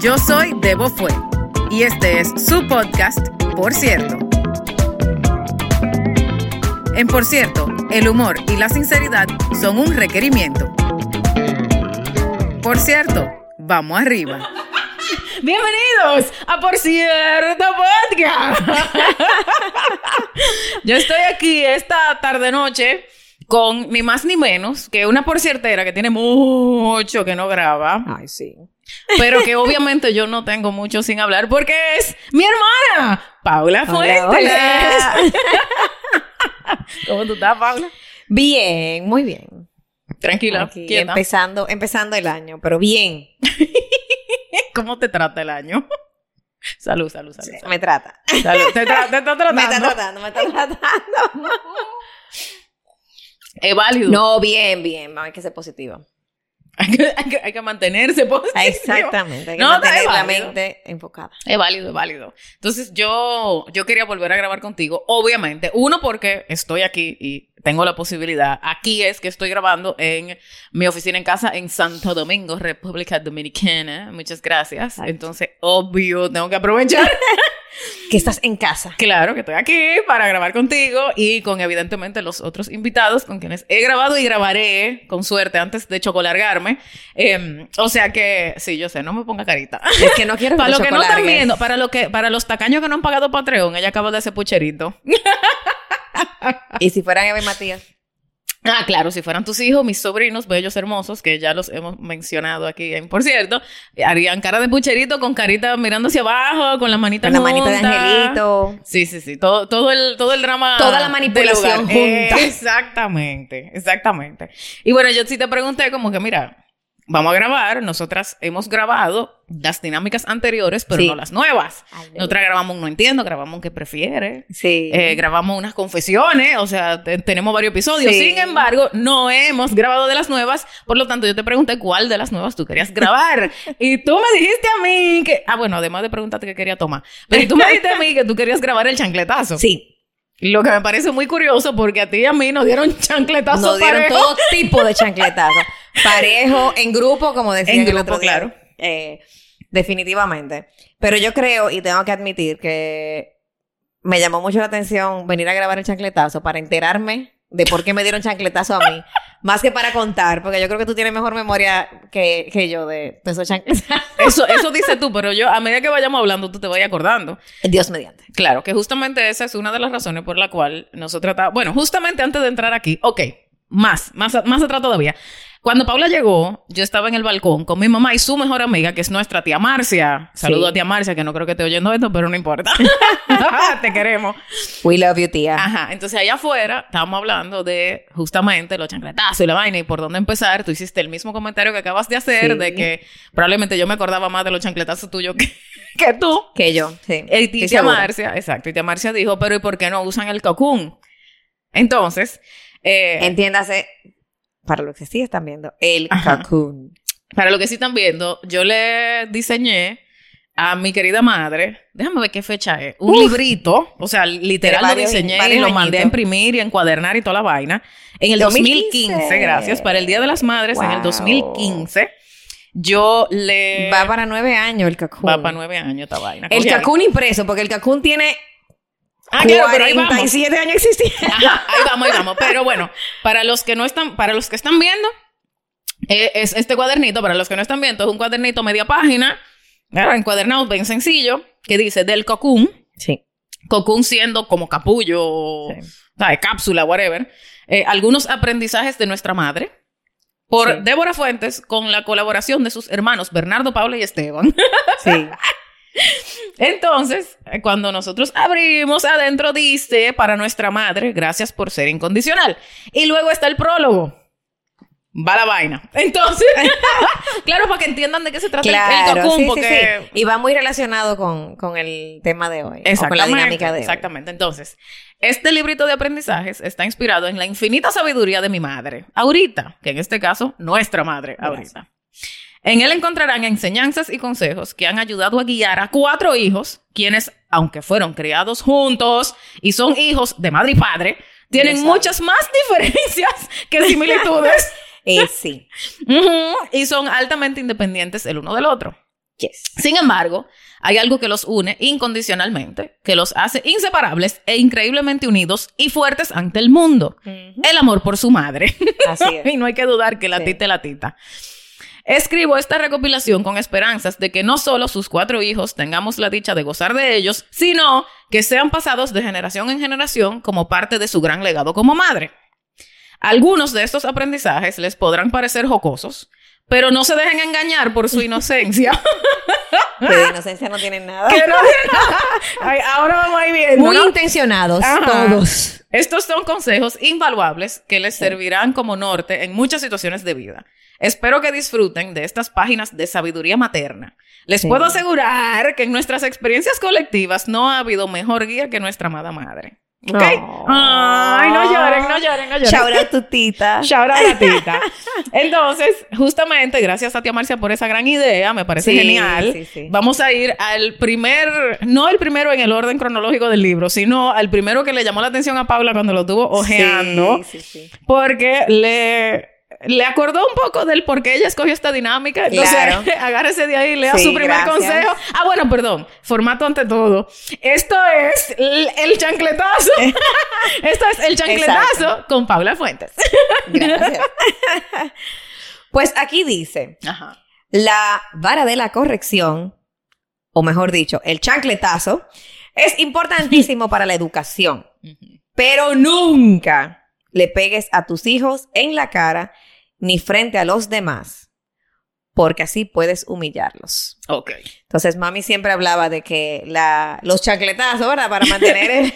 Yo soy Debo Fue y este es su podcast, Por cierto. En Por cierto, el humor y la sinceridad son un requerimiento. Por cierto, vamos arriba. Bienvenidos a Por cierto Podcast. Yo estoy aquí esta tarde noche con ni más ni menos que una porciertera que tiene mucho que no graba. Ay, sí. Pero que obviamente yo no tengo mucho sin hablar porque es mi hermana, Paula Fuentes. hola. ¿Cómo tú estás, Paula? Bien, muy bien. Tranquila, Aquí, quieta. empezando, empezando el año, pero bien. ¿Cómo te trata el año? Salud, salud, salud. salud. Me trata. Salud. ¿Te, tra- te está tratando? Me está tratando, me está tratando. Es válido. No, bien, bien. Hay que ser positivo. Hay que, hay que- hay que mantenerse positivo. Exactamente. Hay que No, mantener la mente enfocada. Es válido, es válido. Entonces, yo, yo quería volver a grabar contigo, obviamente. Uno, porque estoy aquí y tengo la posibilidad. Aquí es que estoy grabando en mi oficina en casa en Santo Domingo, República Dominicana. Muchas gracias. Exacto. Entonces, obvio, tengo que aprovechar. Que estás en casa. Claro que estoy aquí para grabar contigo y con evidentemente los otros invitados con quienes he grabado y grabaré con suerte antes de chocolargarme. Eh, o sea que, sí, yo sé, no me ponga carita. Es que no quiero Para los los que no están viendo, para, lo que, para los tacaños que no han pagado Patreon, ella acaba de hacer pucherito. Y si fueran Eva y Matías. Ah, claro, si fueran tus hijos, mis sobrinos, bellos hermosos, que ya los hemos mencionado aquí, en, por cierto, harían cara de pucherito con carita mirando hacia abajo, con las manitas Con la manita de angelito. Sí, sí, sí. Todo, todo, el, todo el drama. Toda la manipulación junta. exactamente, exactamente. Y bueno, yo sí te pregunté como que, mira, vamos a grabar. Nosotras hemos grabado las dinámicas anteriores, pero Sí. no las nuevas. Ay, Nosotras grabamos un No Entiendo, grabamos un que prefiere. Sí. eh, grabamos unas confesiones, o sea, te- tenemos varios episodios. Sí. Sin embargo, no hemos grabado de las nuevas, por lo tanto, yo te pregunté cuál de las nuevas tú querías grabar. y tú me dijiste a mí que, ah, bueno, además de preguntarte qué quería tomar, pero tú me dijiste a mí que tú querías grabar el chancletazo. sí. Lo que me parece muy curioso porque a ti y a mí nos dieron chancletazo Nos dieron parejo. todo tipo de chancletazos. Parejo, en grupo, como decían En el grupo, otro día. claro. Eh, definitivamente. Pero yo creo, y tengo que admitir, que me llamó mucho la atención venir a grabar el chancletazo para enterarme de por qué me dieron chancletazo a mí. Más que para contar, porque yo creo que tú tienes mejor memoria que, que yo de, de esos chancletazos. Eso, eso dices tú, pero yo, a medida que vayamos hablando, tú te vayas acordando. Dios mediante. Claro, que justamente esa es una de las razones por la cual nosotros está- Bueno, justamente antes de entrar aquí, ok, más, más, más atrás todavía. Cuando Paula llegó, yo estaba en el balcón con mi mamá y su mejor amiga, que es nuestra tía Marcia. Saludo Sí. a tía Marcia, que no creo que esté oyendo esto, pero no importa. Te queremos. We love you, tía. Ajá, entonces allá afuera estábamos hablando de justamente los chancletazos y la vaina y por dónde empezar. Tú hiciste el mismo comentario que acabas de hacer, Sí. de que probablemente yo me acordaba más de los chancletazos tuyos que, que tú. Que yo, sí. Y Estoy tía segura. Marcia, exacto, y tía Marcia dijo, pero ¿y por qué no usan el cocoon? Entonces, eh, Entiéndase, para los que sí están viendo, el Ajá. cocoon. para lo que sí están viendo, yo le diseñé a mi querida madre, déjame ver qué fecha es, un Uf. librito, o sea, literal lo varios- diseñé y lo mandé a imprimir y a encuadernar y toda la vaina. En el 2015, 2015, gracias, para el Día de las Madres, en el Wow. 2015, yo le... Va para nueve años el cocoon. Va para nueve años esta vaina. El cocoon impreso, porque el cocoon tiene Ah, claro, pero ahí vamos. 47 años existiendo. Ajá, ahí vamos, ahí vamos. Pero bueno, para los que no están, para los que están viendo, eh, es este cuadernito, para los que no están viendo, es un cuadernito media página, ¿verdad? encuadernado bien sencillo, que dice del cocoon, Sí. cocoon siendo como capullo, Sí. ¿sabes? cápsula, whatever, eh, algunos aprendizajes de nuestra madre. Por Sí. Débora Fuentes, con la colaboración de sus hermanos Bernardo, Paula y Esteban. Sí. Entonces, cuando nosotros abrimos adentro, dice para nuestra madre, gracias por ser incondicional. Y luego está el prólogo. Va la vaina. Entonces, claro, para que entiendan de qué se trata el- el Claro, cocoon, sí, sí, porque... sí. Y va muy relacionado con, con el tema de hoy. o con la Exactamente, dinámica de hoy. exactamente. Entonces, este librito de aprendizajes está inspirado en la infinita sabiduría de mi madre, ahorita, que en este caso, nuestra madre, ahorita. En él encontrarán enseñanzas y consejos que han ayudado a guiar a cuatro hijos, quienes, aunque fueron criados juntos y son hijos de madre y padre, tienen muchas más diferencias que similitudes. Eh, sí. Y son altamente independientes el uno del otro. Yes. Sin embargo, hay algo que los une incondicionalmente, que los hace inseparables e increíblemente unidos y fuertes ante el mundo. El amor por su madre. Así es. y no hay que dudar que la Sí. tita la tita. Escribo esta recopilación con esperanzas de que no solo sus cuatro hijos tengamos la dicha de gozar de ellos, sino que sean pasados de generación en generación como parte de su gran legado como madre. Algunos de estos aprendizajes les podrán parecer jocosos, pero no se dejen engañar por su inocencia. Que de inocencia no tienen nada. Que no- Ay, ahora vamos a ir viendo. Muy ¿no? intencionados, Ajá. todos. Estos son consejos invaluables que les servirán como norte en muchas situaciones de vida. Espero que disfruten de estas páginas de sabiduría materna. Les Sí. puedo asegurar que en nuestras experiencias colectivas no ha habido mejor guía que nuestra amada madre. ¿Ok? Oh. Ay, no lloren, no lloren, no lloren. Shout out tu tita. Shout out a la tita. Entonces, justamente, gracias a tía Marcia por esa gran idea, me parece Sí, genial. sí, sí. Vamos a ir al primer, no el primero en el orden cronológico del libro, sino al primero que le llamó la atención a Paula cuando lo estuvo ojeando, Sí, sí, sí. porque le, le acordó un poco del por qué ella escogió esta dinámica. Entonces, Claro. agárrese de ahí lea Sí, su primer gracias. consejo. Ah, bueno, perdón, formato ante todo. Esto es el, el chancletazo. Esto es el chancletazo Exacto. con Paula Fuentes. Gracias. pues aquí dice, Ajá. la vara de la corrección, o mejor dicho, el chancletazo, es importantísimo para la educación, pero nunca le pegues a tus hijos en la cara ni frente a los demás, porque así puedes humillarlos. Ok. Entonces, mami siempre hablaba de que la, los chancletazos, ¿verdad? Para mantener, el-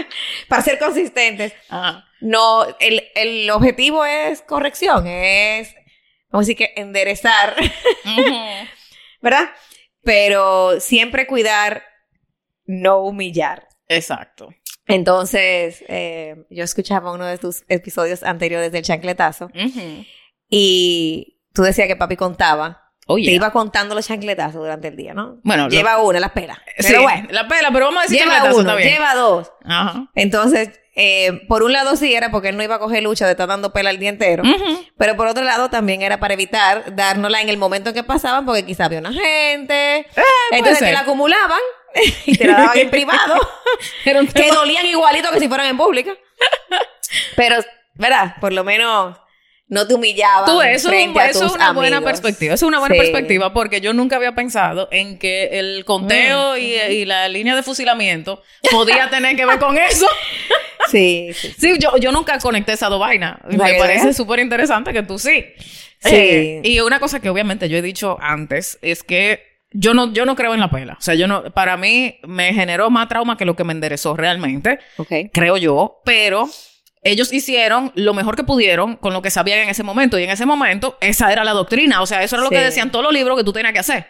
para ser consistentes. Ajá. No, el, el objetivo es corrección, es, vamos a decir que enderezar, ¿verdad? Pero siempre cuidar, no humillar. Exacto. Entonces, eh, yo escuchaba uno de tus episodios anteriores del chancletazo Ujú. Y tú decías que papi contaba. Oye. Te iba contando los chancletazos durante el día, ¿no? Bueno, lo- lleva una, la pela. Sí, Pero bueno, la pela, pero vamos a decir lleva chancletazo, uno, bien. lleva dos. Ajá. Entonces, eh, por un lado sí era porque él no iba a coger lucha de estar dando pela el día entero. Ujú. Pero por otro lado también era para evitar dárnosla en el momento en que pasaban, porque quizá había una gente. entonces ser. te la acumulaban y te la daban en privado, que dolían igualito que si fueran en público. Pero, ¿verdad? Por lo menos no te humillaban. Tú, eso, frente a eso es una buena perspectiva. Eso es una buena Sí. perspectiva porque yo nunca había pensado en que el conteo y, y la línea de fusilamiento podía tener que ver con eso. Sí, sí. Sí, yo, yo nunca conecté esas dos vainas. Me ¿Para que parece súper interesante que tú sí. Sí. Eh, y una cosa que obviamente yo he dicho antes es que yo no, yo no creo en la pela. O sea, yo no, para mí me generó más trauma que lo que me enderezó realmente. Ok. creo yo, pero ellos hicieron lo mejor que pudieron con lo que sabían en ese momento. Y en ese momento, esa era la doctrina. O sea, eso era lo Sí. que decían todos los libros que tú tenías que hacer.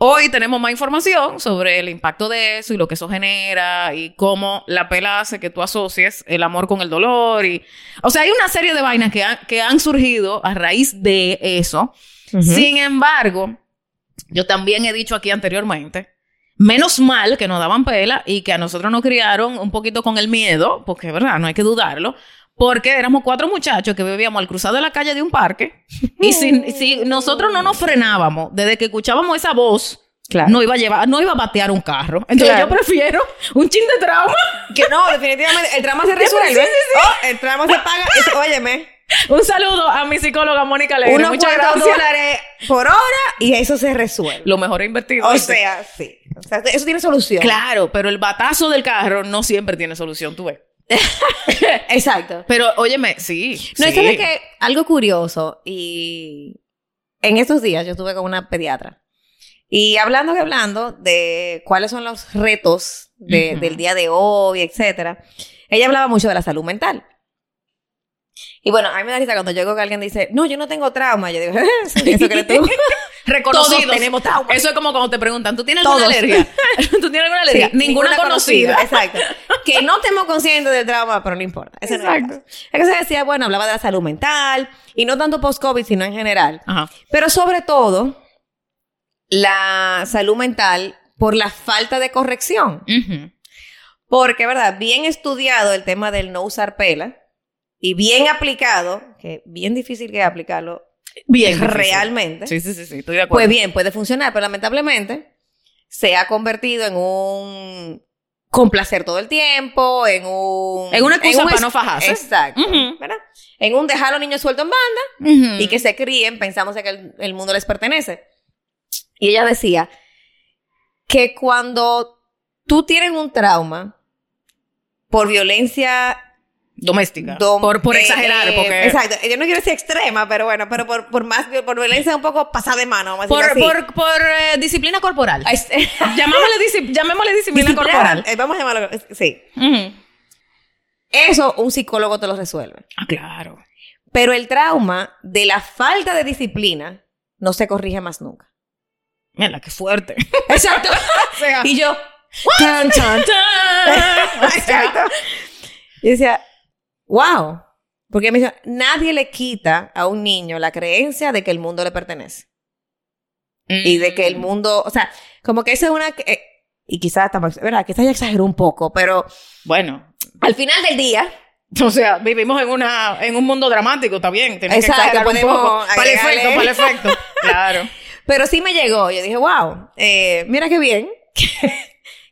Hoy tenemos más información sobre el impacto de eso y lo que eso genera y cómo la pela hace que tú asocies el amor con el dolor. Y, o sea, hay una serie de vainas que, han- que han surgido a raíz de eso. Sin embargo, yo también he dicho aquí anteriormente, menos mal que nos daban pela y que a nosotros nos criaron un poquito con el miedo, porque verdad, no hay que dudarlo, porque éramos cuatro muchachos que vivíamos al cruzado de la calle de un parque y si, si nosotros no nos frenábamos desde que escuchábamos esa voz, Claro. no iba a llevar, no iba a batear un carro. Entonces Claro. yo prefiero un chin de trauma, Que no, definitivamente, el trama se resuelve. Sí, sí, Oh, el trama se paga. Es- óyeme, un saludo a mi psicóloga Mónica Alegre. unos cuantos dólares por hora y eso se resuelve. Lo mejor invertido. O sea, sí. O sea, eso tiene solución. Claro, pero el batazo del carro no siempre tiene solución, tú ves. Exacto. Pero, óyeme, sí. No, sí. es que que algo curioso y en estos días yo estuve con una pediatra y hablando que hablando de cuáles son los retos de- del día de hoy, etcétera. Ella hablaba mucho de la salud mental. Y bueno, a mí me da risa cuando oigo que alguien dice, no, yo no tengo trauma. Yo digo, eso, crees tú. Reconocidos. Todos tenemos trauma. Eso es como cuando te preguntan, ¿tú tienes alguna alergia? ¿Tú tienes alguna alergia? Sí, ninguna, conocida. Exacto. Que no estemos conscientes del trauma, pero no importa. Ese no Exacto. caso. Es que se decía, bueno, hablaba de la salud mental y no tanto post-COVID, sino en general. Ajá. Pero sobre todo, la salud mental por la falta de corrección. Ujú. Porque, ¿verdad? Bien estudiado el tema del no usar pela. Y bien aplicado, que bien difícil que aplicarlo Bien. realmente, Sí, sí, sí, sí, estoy de acuerdo. pues bien, puede funcionar, pero lamentablemente se ha convertido en un complacer todo el tiempo, en un... En una excusa un para no fajarse. Exacto. ¿verdad? En un dejar a los niños sueltos en banda y que se críen, pensamos en que el, el mundo les pertenece. Y ella decía que cuando tú tienes un trauma por violencia Doméstica. dom- por por eh, exagerar, eh, porque... exacto, yo no quiero decir extrema, pero bueno, pero por, por más por violencia un poco pasada de mano, Por, así. por, por eh, disciplina corporal. Llamémosle disciplina corporal. Eh, Vamos a llamarlo, sí. Eso un psicólogo te lo resuelve. Ah, claro. Pero el trauma de la falta de disciplina no se corrige más nunca. Mira, qué fuerte. Exacto. O sea, y yo, tan, tan, tan. Exacto. Y decía, wow. Porque me dice, nadie le quita a un niño la creencia de que el mundo le pertenece. Y de que el mundo, o sea, como que esa es una... eh, y quizás, ¿verdad? Quizás ya exageró un poco, pero Bueno, al final del día, o sea, vivimos en una en un mundo dramático, está bien. Tienes Exacto, que un poco. Para el efecto, para el efecto. Claro. pero sí me llegó. Yo dije, wow, eh, mira qué bien que,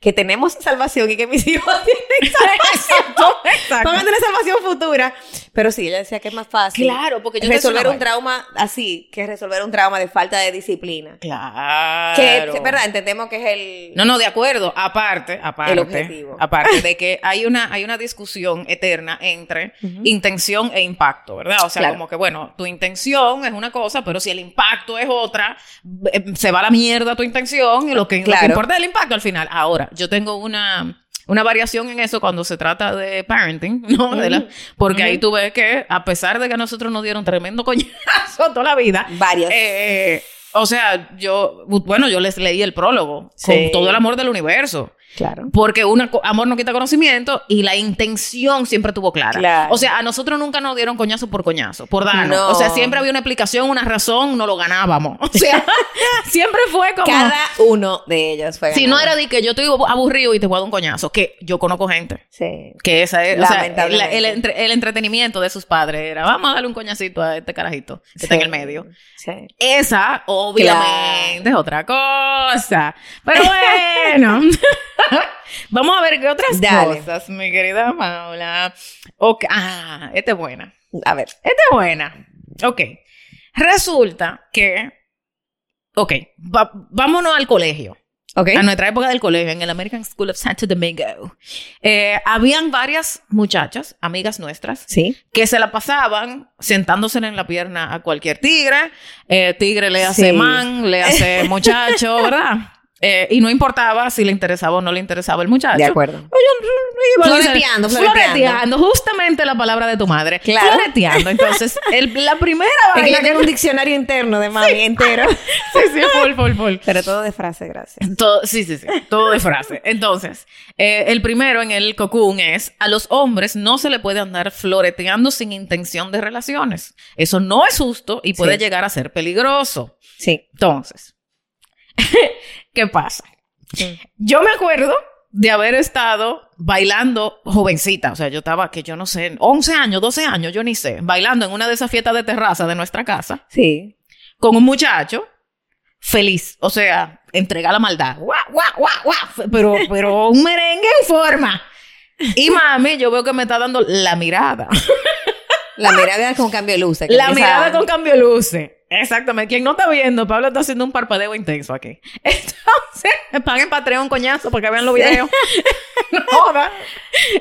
que tenemos salvación y que mis hijos tienen salvación. Exacto, exacto. Van a tener salvación futura. Pero sí, ella decía que es más fácil. Claro, porque yo resolver un trauma así que resolver un trauma de falta de disciplina. Claro. Que, es verdad, entendemos que es el... No, no, de acuerdo. Aparte, aparte. El objetivo. Aparte de que hay una, hay una discusión eterna entre intención e impacto, ¿verdad? O sea, Claro. como que, bueno, tu intención es una cosa, pero si el impacto es otra, eh, se va a la mierda tu intención y lo que, lo que importa es el impacto al final. Ahora, yo tengo una, una variación en eso cuando se trata de parenting, ¿no? De la- Ujú. porque ahí tú ves que, a pesar de que a nosotros nos dieron tremendo coñazo toda la vida, Varios. eh, o sea, yo, bueno, yo les leí el prólogo Sí. con todo el amor del universo. Claro. Porque un amor no quita conocimiento y la intención siempre tuvo clara. Claro. O sea, a nosotros nunca nos dieron coñazo por coñazo, por darnos. No. O sea, siempre había una explicación, una razón, no lo ganábamos. O sea, siempre fue como... Cada uno de ellos fue Si no era de que yo estoy aburrido y te voy a dar un coñazo, que yo conozco gente. Sí. Que esa es, o sea, el, entre- el entretenimiento de sus padres era, vamos a darle un coñacito a este carajito que está en el medio. Sí. Esa, obviamente, es otra cosa. Pero bueno, vamos a ver qué otras Dale. cosas, mi querida Paula. Ok, Ah, esta es buena. A ver. Esta es buena. Ok. Resulta que. Ok, va- vámonos al colegio. Ok. A nuestra época del colegio, en el American School of Santo Domingo. Eh, habían varias muchachas, amigas nuestras, Sí. que se la pasaban sentándose en la pierna a cualquier tigre. Eh, tigre le hace Sí. man, le hace muchacho, ¿verdad? Eh, y no importaba si le interesaba o no le interesaba el muchacho. De acuerdo. Se- Floreteando, floreteando. floreteando, justamente la palabra de tu madre. Claro. Floreteando. Entonces, el- la primera Es que vaina yo tengo un diccionario interno de mami entero. Sí, sí, full, full, full. Pero todo de frase, gracias. Todo, sí, sí, sí, todo de frase. Entonces, eh, el primero en el cocoon es, a los hombres no se le puede andar floreteando sin intención de relaciones. Eso no es justo y puede Sí. llegar a ser peligroso. Sí. Entonces, ¿qué pasa? Yo me acuerdo de haber estado bailando jovencita, o sea, yo estaba, que yo no sé, 11 años, 12 años, yo ni sé, bailando en una de esas fiestas de terraza de nuestra casa Sí. con un muchacho feliz, o sea, entrega la maldad, guau, guau, guau, guau, pero, pero un merengue en forma. Y mami, yo veo que me está dando la mirada. La mirada con cambio de luces. La mirada con cambio de luces. Exactamente. Quien no está viendo, Pablo está haciendo un parpadeo intenso aquí. Entonces, paguen Patreon coñazo para que vean los videos. no joda.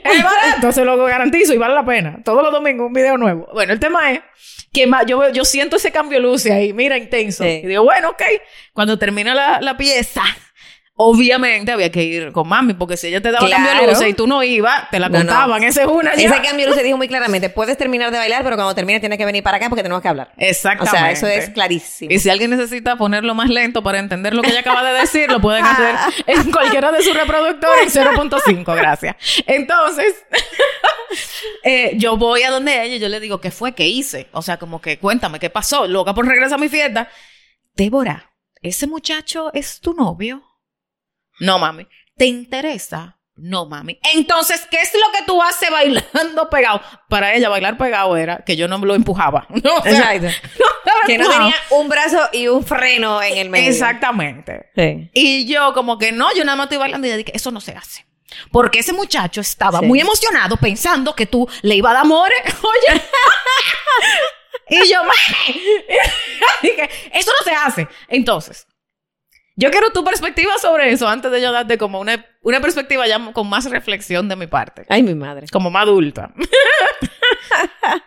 Es barato, se lo garantizo y vale la pena. Todos los domingos un video nuevo. Bueno, el tema es que yo, yo siento ese cambio de luces ahí, mira, intenso. Sí. Y digo, bueno, ok. Cuando termina la, la pieza, obviamente había que ir con mami, porque si ella te daba cambio de Claro. luces y tú no ibas, te la No, no. contaban. Esa es una ya. Ese cambio de luces dijo muy claramente, puedes terminar de bailar, pero cuando termines tienes que venir para acá porque tenemos que hablar. O Exactamente. sea, eso es clarísimo. Y si alguien necesita ponerlo más lento para entender lo que ella acaba de decir, lo pueden hacer en cualquiera de sus reproductores en 0.5, gracias. Entonces, eh, yo voy a donde ella y yo le digo, ¿qué fue? ¿Qué hice? O sea, como que cuéntame, ¿qué pasó? Loca por regresar a mi fiesta. Débora, ¿ese muchacho es tu novio? No, mami. ¿Te interesa no, mami. Entonces, ¿qué es lo que tú haces bailando pegado? Para ella, bailar pegado era que yo no lo empujaba. No, Exacto. que no tenía un brazo y un freno en el medio. Exactamente. Y yo, como que no, yo nada más estoy bailando y ella dije, eso no se hace. Porque ese muchacho estaba muy emocionado pensando que tú le ibas a dar amores. Oye. y yo, dije, eso no se hace. Entonces, yo quiero tu perspectiva sobre eso antes de yo darte como una, una perspectiva ya con más reflexión de mi parte. Ay, mi madre. Como más adulta.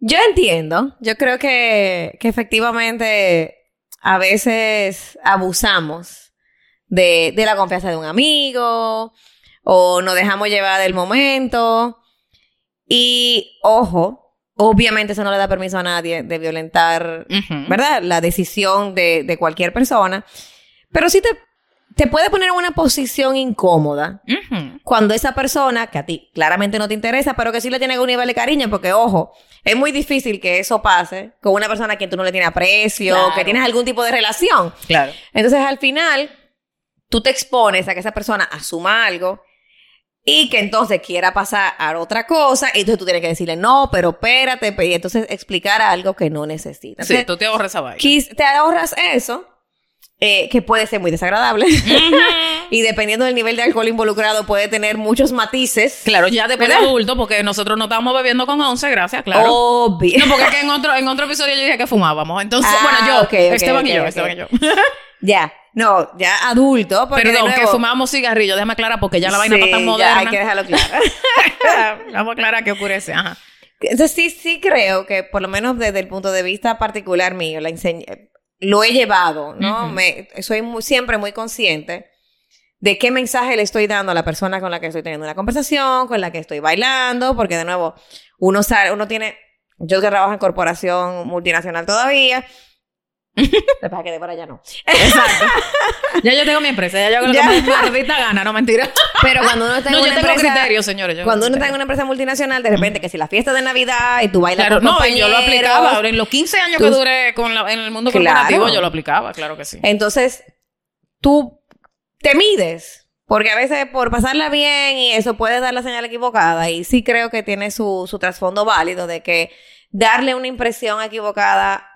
yo entiendo. Yo creo que, que efectivamente a veces abusamos de, de la confianza de un amigo o nos dejamos llevar del momento. Y ojo, obviamente eso no le da permiso a nadie de violentar, ¿verdad? La decisión de, de, cualquier persona. Pero sí te, te puede poner en una posición incómoda cuando esa persona, que a ti claramente no te interesa, pero que sí le tiene algún nivel de cariño, porque ojo, es muy difícil que eso pase con una persona a quien tú no le tienes aprecio, que tienes algún tipo de relación. Claro. Entonces al final tú te expones a que esa persona asuma algo y que entonces quiera pasar a otra cosa, y entonces tú tienes que decirle, no, pero espérate, y entonces explicar algo que no necesitas. Sí, tú te ahorras esa vaina. Te ahorras eso, eh, que puede ser muy desagradable. y dependiendo del nivel de alcohol involucrado, puede tener muchos matices. Claro, ya después de adulto, porque nosotros no estábamos bebiendo con 11, gracias, claro. Obvio. No, porque en otro, en otro episodio yo dije que fumábamos. Entonces, Ah, bueno, yo, ok, ok, Esteban y ok, yo, ok. Esteban y yo. Ya, no, ya adulto. Porque de Perdón, que nuevo- fumábamos cigarrillos, déjame aclarar porque ya la vaina Sí, está tan ya moderna. hay que dejarlo claro. Vamos a aclarar qué ocurre. Ajá. Entonces sí, sí creo que por lo menos desde el punto de vista particular mío, la lo he llevado, ¿no? Me, soy muy- siempre muy consciente de qué mensaje le estoy dando a la persona con la que estoy teniendo una conversación, con la que estoy bailando, porque de nuevo, uno sabe, uno tiene, yo que trabajo en corporación multinacional todavía, para que de por allá no. Exacto. ya yo tengo mi empresa, ya yo hago lo que me maldita gana, no mentira. Pero cuando uno está en No, yo una tengo empresa, criterios, señores. yo cuando uno está en una empresa multinacional, de repente que si la fiesta de Navidad y tú bailas Claro, con no, y yo lo aplicaba. En los 15 años que duré con la- en el mundo Claro. corporativo, yo lo aplicaba, claro que sí. Entonces, tú te mides. Porque a veces por pasarla bien y eso puede dar la señal equivocada. Y sí creo que tiene su, su trasfondo válido de que darle una impresión equivocada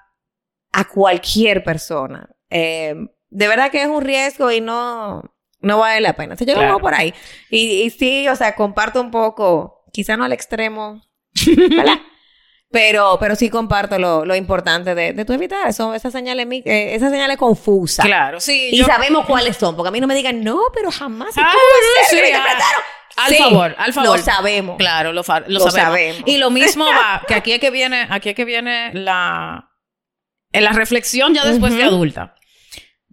a cualquier persona. eh, de verdad que es un riesgo y no, no vale la pena. O sea, yo lo Claro. veo por ahí. Y, y sí, o sea, comparto un poco, quizá no al extremo. Pero, pero sí comparto lo, lo importante de, de tu evitar eso, esas señales, eh, esas señales confusas. Claro, sí. Y yo- sabemos cuáles son, porque a mí no me digan, no, pero jamás. ¿y Ah, sí, ah, interpretaron? Al Sí, favor, al favor. Lo sabemos. Claro, lo, lo Lo sabemos. sabemos. Y lo mismo va, que aquí es que viene, aquí es que viene la, en la reflexión ya después de adulta.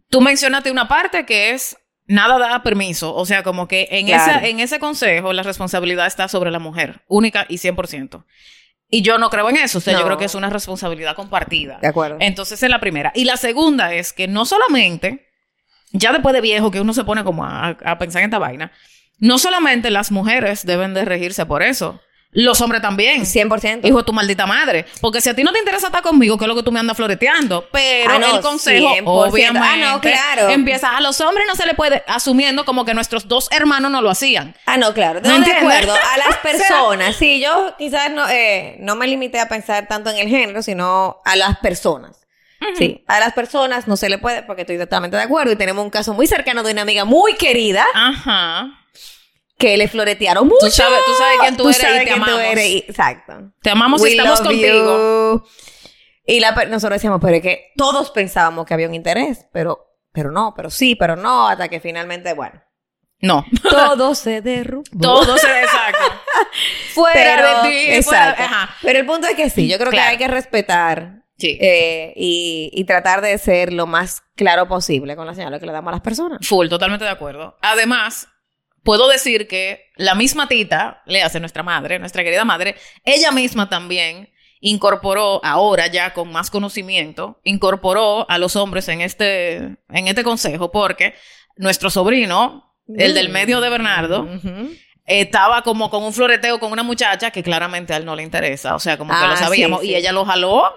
Tú mencionaste una parte que es nada da permiso. O sea, como que en, Claro. esa, en ese consejo la responsabilidad está sobre la mujer, única y 100%. Y yo no creo en eso. O sea, yo creo que es una responsabilidad compartida. De acuerdo. Entonces, es la primera. Y la segunda es que no solamente, ya después de viejo, que uno se pone como a, a pensar en esta vaina, no solamente las mujeres deben de regirse por eso, los hombres también. 100%. Hijo de tu maldita madre. Porque si a ti no te interesa estar conmigo, que es lo que tú me andas floreteando. Pero Ah, no, el consejo, 100%. obviamente, Ah, no, claro. empieza a los hombres no se le puede, asumiendo como que nuestros dos hermanos no lo hacían. Ah, no, claro. ¿Me No, de acuerdo. A las personas. Sí, yo quizás no, eh, no me limité a pensar tanto en el género, sino a las personas. Sí, a las personas no se le puede, porque estoy totalmente de acuerdo. Y tenemos un caso muy cercano de una amiga muy querida Ajá. Que le floretearon mucho. sabes- tú sabes quién tú eres y sabes te quién tú amamos. eres y- exacto. Te amamos y estamos contigo. you. Y la, nosotros decíamos, pero es que todos pensábamos que había un interés, pero, pero no, pero sí, pero no, hasta que finalmente, bueno, No. todo se derrumbó. Todo se desacta. fuera pero, de ti. exacto. fuera- Ajá. Pero el punto es que sí, yo creo Claro. que hay que respetar Sí. eh, y, y tratar de ser lo más claro posible con las señales que le damos a las personas. Full, totalmente de acuerdo. Además, puedo decir que la misma tita, le hace nuestra madre, nuestra querida madre, ella misma también incorporó, ahora ya con más conocimiento, incorporó a los hombres en este, en este consejo, porque nuestro sobrino, el del medio de Bernardo, estaba como con un floreteo con una muchacha que claramente a él no le interesa, o sea, como que Ah, lo sabíamos, sí, y ella lo jaló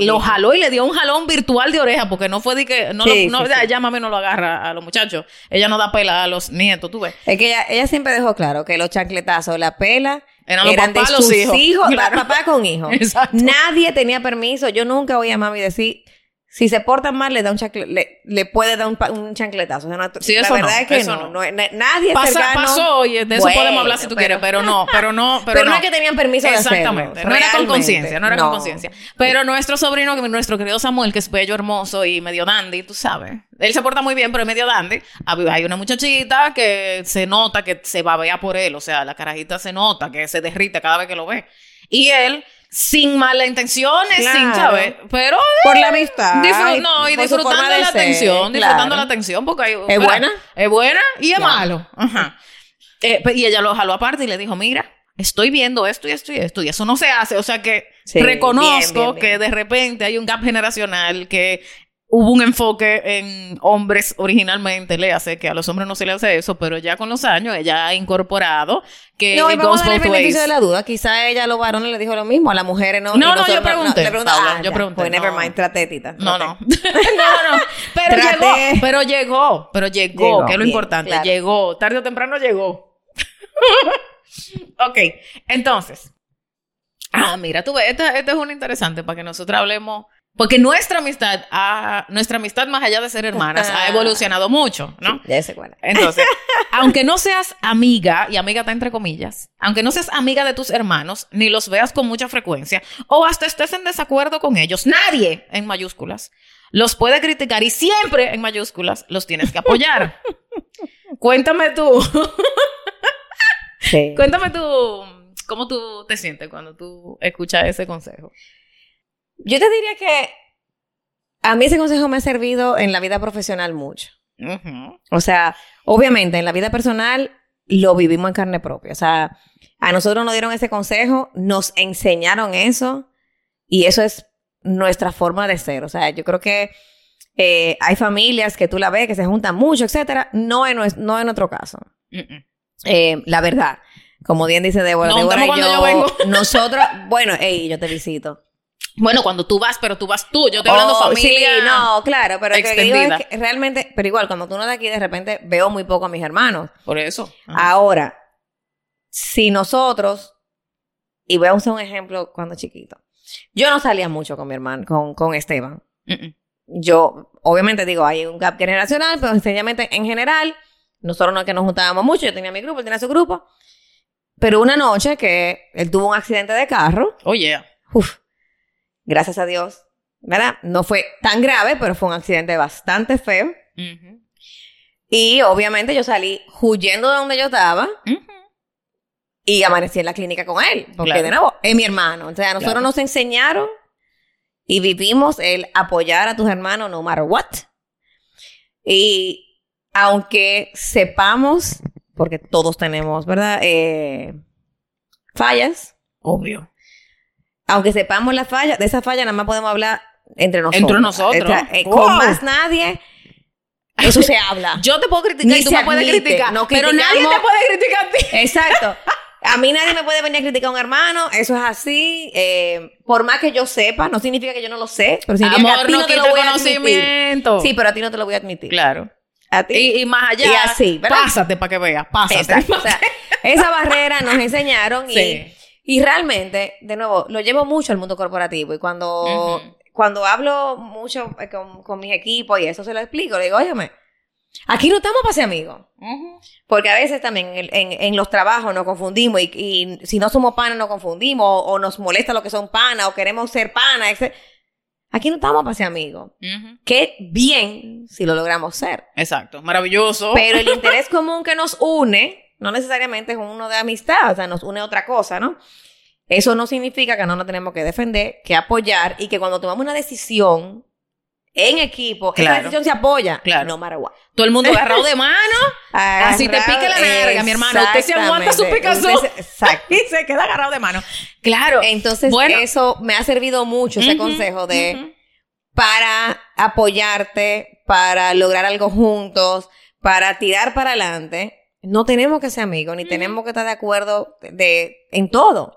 lo, jaló y le dio un jalón virtual de oreja, porque no fue de que, no, no ya mami no lo agarra a los muchachos. Ella no da pela a los nietos, tú ves. Es que ella, siempre dejó claro que los chancletazos, la pela, eran, de sus hijos, papá con hijos. Nadie tenía permiso. Yo nunca oí a mami decir, si se portan mal, le da un le, le, puede dar un, chancletazo. O sea, no, sí, la verdad es que no. no. nadie Pasa, cercano, Pasó, oye, de eso podemos hablar si tú quieres, pero no, pero no, pero, no. es que tenían permiso de Exactamente. no era con conciencia, no era con conciencia. Pero nuestro sobrino, nuestro querido Samuel, que es bello, hermoso y medio dandy, tú sabes. Él se porta muy bien, pero es medio dandy. Hay una muchachita que se nota que se babea por él. O sea, la carajita se nota que se derrite cada vez que lo ve. Y él sin malas intenciones, sin, ¿sabes? Pero... por la amistad. no, y disfrutando la atención, disfrutando la atención, porque hay... ¿Es buena? Es buena y es malo. Ajá. Eh, y ella lo jaló aparte y le dijo, mira, estoy viendo esto y esto y esto, y eso no se hace. O sea que reconozco que de repente hay un gap generacional que hubo un enfoque en hombres originalmente, le hace que a los hombres no se le hace eso, pero ya con los años ella ha incorporado que no, y vamos a el beneficio de la duda. Quizá ella a los varones le dijo lo mismo, a las mujeres no. No, no, yo pregunté. le pregunté, ah, yo pregunté. Pues never mind, traté, tita. No, no. no, no. Pero llegó, pero llegó, pero llegó, que es lo importante. Llegó, tarde o temprano llegó. ok, entonces. Ah, mira, tú ves, esta, esta es una interesante para que nosotros hablemos porque nuestra amistad, nuestra amistad más allá de ser hermanas, ha evolucionado mucho, ¿no? ya sé cuál. Entonces, aunque no seas amiga, y amiga está entre comillas, aunque no seas amiga de tus hermanos, ni los veas con mucha frecuencia, o hasta estés en desacuerdo con ellos, nadie, en mayúsculas, los puede criticar y siempre, en mayúsculas, los tienes que apoyar. Cuéntame tú. sí. Cuéntame tú, ¿cómo tú te sientes cuando tú escuchas ese consejo? Yo te diría que a mí ese consejo me ha servido en la vida profesional mucho. O sea, obviamente en la vida personal lo vivimos en carne propia. O sea, a nosotros nos dieron ese consejo, nos enseñaron eso y eso es nuestra forma de ser. O sea, yo creo que eh, hay familias que tú la ves que se juntan mucho, etcétera. No en, no en nuestro caso. Eh, la verdad, como bien dice Débora, no, Débora y yo, nosotros, bueno, hey, yo te visito. Bueno, cuando tú vas, pero tú vas tú. Yo estoy hablando oh, familia. Sí, no, claro, pero que digo es que realmente, pero igual, cuando tú no de aquí, de repente veo muy poco a mis hermanos. Por eso. Ahora, si nosotros, y voy a usar un ejemplo cuando chiquito. Yo no salía mucho con mi hermano, con, con Esteban. Yo, obviamente digo, hay un gap generacional, pero sencillamente en general, nosotros no es que nos juntábamos mucho, yo tenía mi grupo, él tenía su grupo. Pero una noche que él tuvo un accidente de carro. Oye. Oh, uf, gracias a Dios, ¿verdad? No fue tan grave, pero fue un accidente bastante feo. Y obviamente yo salí huyendo de donde yo estaba. Y amanecí en la clínica con él. Porque de nuevo, es mi hermano. O sea, nosotros nos enseñaron y vivimos el apoyar a tus hermanos no matter what. Y aunque sepamos, porque todos tenemos, ¿verdad? Eh, fallas. Obvio aunque sepamos la falla, de esa falla nada más podemos hablar entre nosotros. Entre nosotros. Eh, con más nadie. Eso se habla. Yo te puedo criticar y tú me puedes criticar. pero nadie te puede criticar a ti. Exacto. A mí nadie me puede venir a criticar a un hermano. Eso es así. Eh, por más que yo sepa, no significa que yo no lo sé. Pero significa que a ti no, te lo voy a admitir. Sí, pero a ti no te lo voy a admitir. Claro. A ti. Y, más allá. Y así, Pásate para que veas. Pásate. O sea, esa barrera nos enseñaron y y realmente, de nuevo, lo llevo mucho al mundo corporativo y cuando, cuando hablo mucho eh, con, mis equipos y eso se lo explico, le digo, óyeme, aquí no estamos para ser amigos. Porque a veces también en, los trabajos nos confundimos y, si no somos panas nos confundimos o, nos molesta lo que son panas o queremos ser panas, Aquí no estamos para ser amigos. Qué bien si lo logramos ser. Exacto, maravilloso. Pero el interés común que nos une no necesariamente es uno de amistad, o sea, nos une otra cosa, ¿no? Eso no significa que no nos tenemos que defender, que apoyar y que cuando tomamos una decisión en equipo, esa decisión se apoya. Claro. No maravilla. Todo el mundo agarrado de mano. así te pica la narga, mi hermano. Usted se aguanta su picazón. Exacto. y se queda agarrado de mano. Claro. Entonces, eso me ha servido mucho, ese consejo de para apoyarte, para lograr algo juntos, para tirar para adelante no tenemos que ser amigos, ni tenemos que estar de acuerdo de, en todo.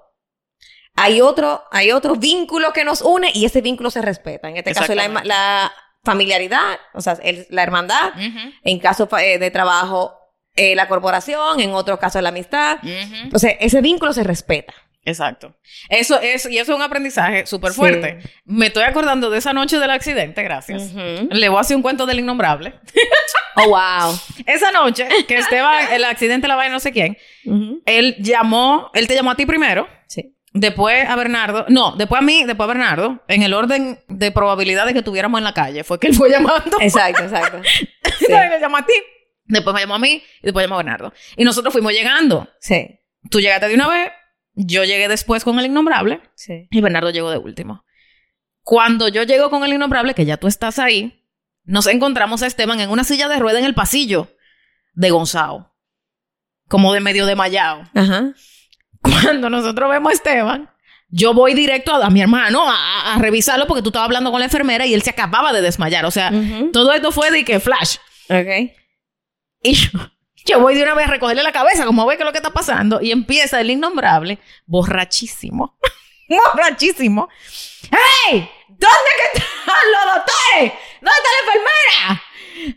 hay otro, hay otro vínculo que nos une y ese vínculo se respeta. En este caso, la, la familiaridad, o sea, la hermandad. En caso eh, de trabajo, eh, la corporación. En otro caso, la amistad. O sea, ese vínculo se respeta. Exacto. Eso es, y eso es un aprendizaje súper fuerte. Me estoy acordando de esa noche del accidente, gracias. Le voy a hacer un cuento del innombrable. oh, wow. esa noche que Esteban, el accidente la va no sé quién, él llamó, él te llamó a ti primero. Sí. Después a Bernardo, no, después a mí, después a Bernardo, en el orden de probabilidad de que tuviéramos en la calle, fue que él fue llamando. Exacto, exacto. Sí. le llamó a ti, después me llamó a mí y después llamó a Bernardo. Y nosotros fuimos llegando. Sí. Tú llegaste de una vez, yo llegué después con el innombrable sí. y Bernardo llegó de último. Cuando yo llego con el innombrable, que ya tú estás ahí, nos encontramos a Esteban en una silla de rueda en el pasillo de Gonzalo. Como de medio de Mayao. Ajá. Cuando nosotros vemos a Esteban, yo voy directo a, mi hermano a, revisarlo porque tú estabas hablando con la enfermera y él se acababa de desmayar. O sea, todo esto fue de que flash. Ok. Y yo, voy de una vez a recogerle la cabeza, como ve que es lo que está pasando, y empieza el innombrable, borrachísimo. borrachísimo. ¡Hey! ¿Dónde que están los doctores? ¿Dónde está la enfermera?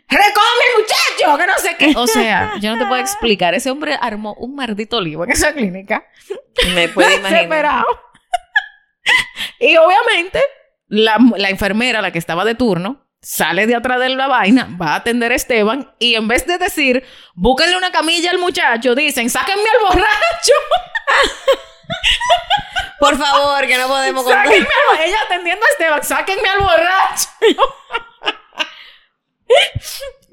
¡Recome el muchacho! Que no sé qué. O sea, yo no te puedo explicar. Ese hombre armó un maldito lío en esa clínica. Me puedo imaginar. y obviamente, la, la enfermera, la que estaba de turno, sale de atrás de la vaina, va a atender a Esteban y en vez de decir, búsquenle una camilla al muchacho, dicen, sáquenme al borracho. Por favor, que no podemos contar. Ella atendiendo a Esteban, sáquenme al borracho.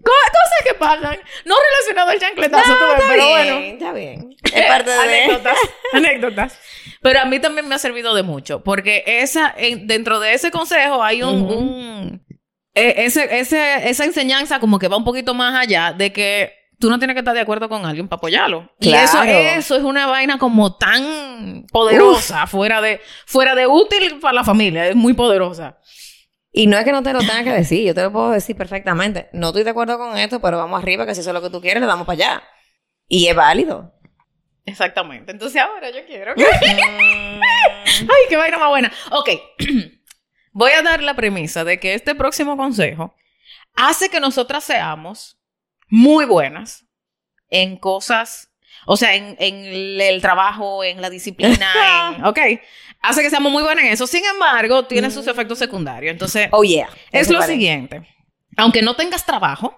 Cosas que pasan. No relacionado al chancletazo, no, está pero bien, bueno. Está bien. Es parte de. anécdotas. anécdotas. Pero a mí también me ha servido de mucho. Porque esa, dentro de ese consejo hay un. Ese, ese, esa enseñanza como que va un poquito más allá de que tú no tienes que estar de acuerdo con alguien para apoyarlo. Y eso, eso es una vaina como tan poderosa, fuera de, fuera de útil para la familia, es muy poderosa. Y no es que no te lo tenga que decir, yo te lo puedo decir perfectamente. No estoy de acuerdo con esto, pero vamos arriba, que si eso es lo que tú quieres, le damos para allá. Y es válido. Exactamente. Entonces ahora yo quiero. Ay, qué vaina más buena. Ok. Voy a dar la premisa de que este próximo consejo hace que nosotras seamos muy buenas en cosas o sea, en, el trabajo, en la disciplina, en, ok. Hace que seamos muy buenos en eso. Sin embargo, tiene sus mm. efectos secundarios. Entonces, oh yeah. Es lo siguiente. Aunque no tengas trabajo,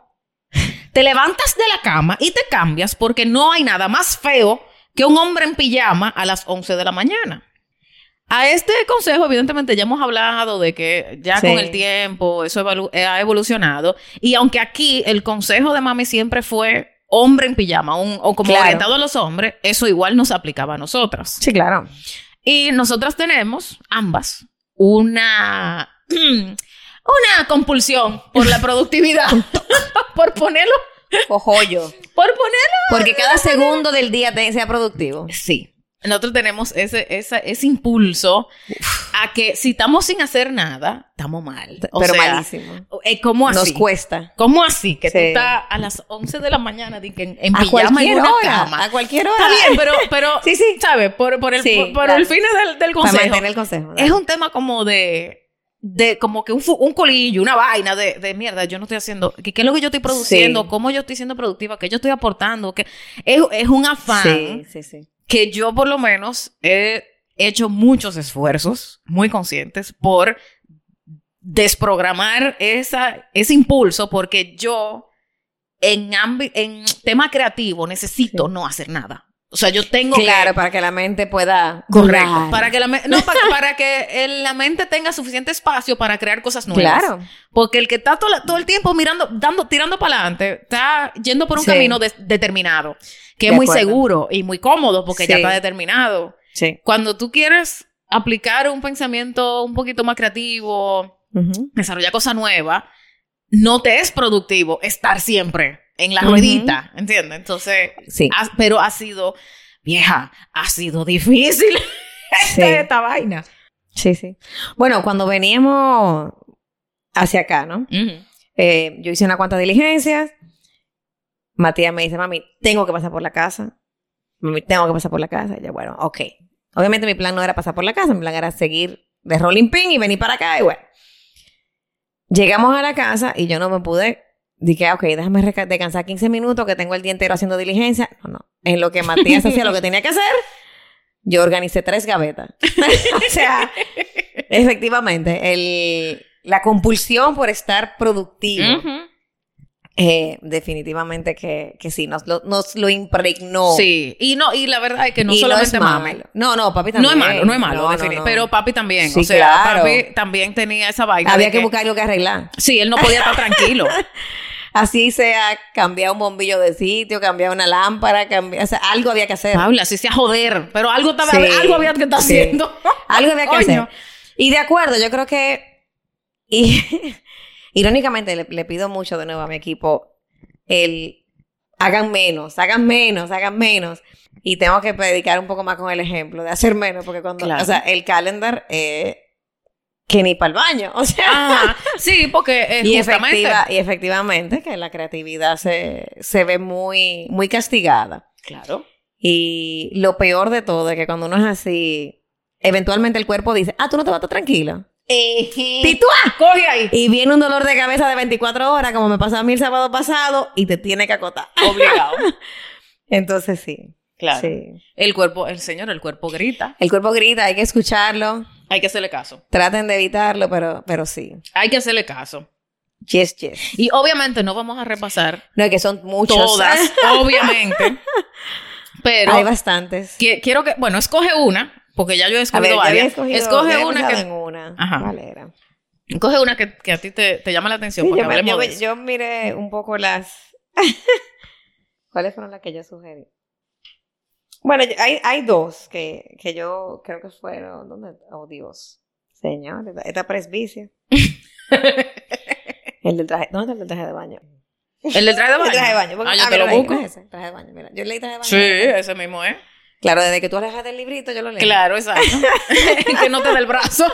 te levantas de la cama y te cambias porque no hay nada más feo que un hombre en pijama a las 11 de la mañana. A este consejo, evidentemente, ya hemos hablado de que ya con el tiempo eso ha evolucionado. Y aunque aquí el consejo de mami siempre fue hombre en pijama o como orientado a los hombres, eso igual nos aplicaba a nosotras. Sí, claro. Y nosotras tenemos ambas una una compulsión por la productividad, por ponerlo cojollo. Por ponerlo. Porque cada segundo del día sea productivo. Sí. Nosotros tenemos ese, ese impulso a que si estamos sin hacer nada, estamos mal. Pero malísimo. Eh, ¿Cómo así? Nos cuesta. ¿Cómo así? Que tú estás a las 11 de la mañana en, en una cama. A cualquier hora. Está bien, pero, pero sí, sí. ¿sabes? Por, por, el, por, el fin del, del consejo. el consejo. Es un tema como de de como que un, un colillo, una vaina de, de, mierda, yo no estoy haciendo, ¿qué, es lo que yo estoy produciendo? ¿Cómo yo estoy siendo productiva? ¿Qué yo estoy aportando? que es, es un afán sí, sí, sí que yo por lo menos he hecho muchos esfuerzos muy conscientes por desprogramar esa, ese impulso porque yo en, en tema creativo necesito no hacer nada. O sea, yo tengo claro, para que la mente pueda... Correcto. Para que la, no, para, que la mente tenga suficiente espacio para crear cosas nuevas. Claro. Porque el que está todo, el tiempo mirando, dando, tirando para adelante, está yendo por un camino determinado que es muy seguro y muy cómodo porque ya está determinado. Sí. Cuando tú quieres aplicar un pensamiento un poquito más creativo, desarrollar cosas nuevas, no te es productivo estar siempre en la ruedita, ¿entiendes? Entonces, sí. pero ha sido, vieja, ha sido difícil esta, vaina. Sí, sí. Bueno, cuando veníamos hacia acá, ¿no? Eh, yo hice una cuanta diligencias Matías me dice, mami, tengo que pasar por la casa. Mami, tengo que pasar por la casa. Y yo, bueno, ok. Obviamente mi plan no era pasar por la casa, mi plan era seguir de rolling pin y venir para acá y bueno. Llegamos a la casa y yo no me pude Dije, ok, déjame descansar 15 minutos que tengo el día entero haciendo diligencia. No, no. En lo que Matías hacía lo que tenía que hacer, yo organicé tres gavetas. o sea, efectivamente, el, la compulsión por estar productivo. Eh, definitivamente que, que sí, nos lo, nos lo impregnó. Sí, y no, y la verdad es que no solamente no mami. No, no, papi también. No es malo, no es malo, pero papi también. o sea, papi también tenía esa vaina. Había que, buscar algo que arreglar. Sí, él no podía estar tranquilo. Así sea cambiar un bombillo de sitio, cambiar una lámpara, cambiar, o sea, algo había que hacer. Paula, así sea joder, pero algo, estaba, algo había que estar haciendo. algo había que hacer. Y de acuerdo, yo creo que, y, irónicamente le, pido mucho de nuevo a mi equipo el hagan menos, hagan menos, hagan menos. Y tengo que predicar un poco más con el ejemplo de hacer menos, porque cuando, o sea, el calendar eh, que ni para el baño. O sea, sí, porque eh, y, efectiva, y efectivamente que la creatividad se, se ve muy, muy castigada. Claro. Y lo peor de todo es que cuando uno es así, eventualmente el cuerpo dice, ah, tú no te vas a estar tranquilo. ¡Titúa! Coge ahí. Y viene un dolor de cabeza de 24 horas, como me pasó a mí el sábado pasado, y te tiene que acotar. Obligado. Entonces sí. Claro. Sí. El cuerpo, el señor, el cuerpo grita. El cuerpo grita, hay que escucharlo. Hay que hacerle caso. Traten de evitarlo, pero, pero sí. Hay que hacerle caso. Yes, yes. Y obviamente no vamos a repasar. No, que son muchos. Todas, obviamente. Pero. Hay bastantes. quiero que. Bueno, escoge una, porque ya yo he escogido varias. escoge una que. En una. Ajá. Una que, que a ti te, te, llama la atención. Sí, yo, yo miré un poco las. ¿Cuáles fueron las que yo sugerí? Bueno, hay, hay dos que, que yo creo que fueron. ¿Dónde? Oh, Dios. Señor, esta, presbicia. el del traje. ¿Dónde está el del traje de baño? ¿El del traje de baño? El traje de baño. ah, yo te lo busco. Ese, traje de baño. Mira, yo leí traje de baño. Sí, ese mismo es. Claro, desde que tú alejas del librito, yo lo leí. Claro, exacto. que no te dé el brazo.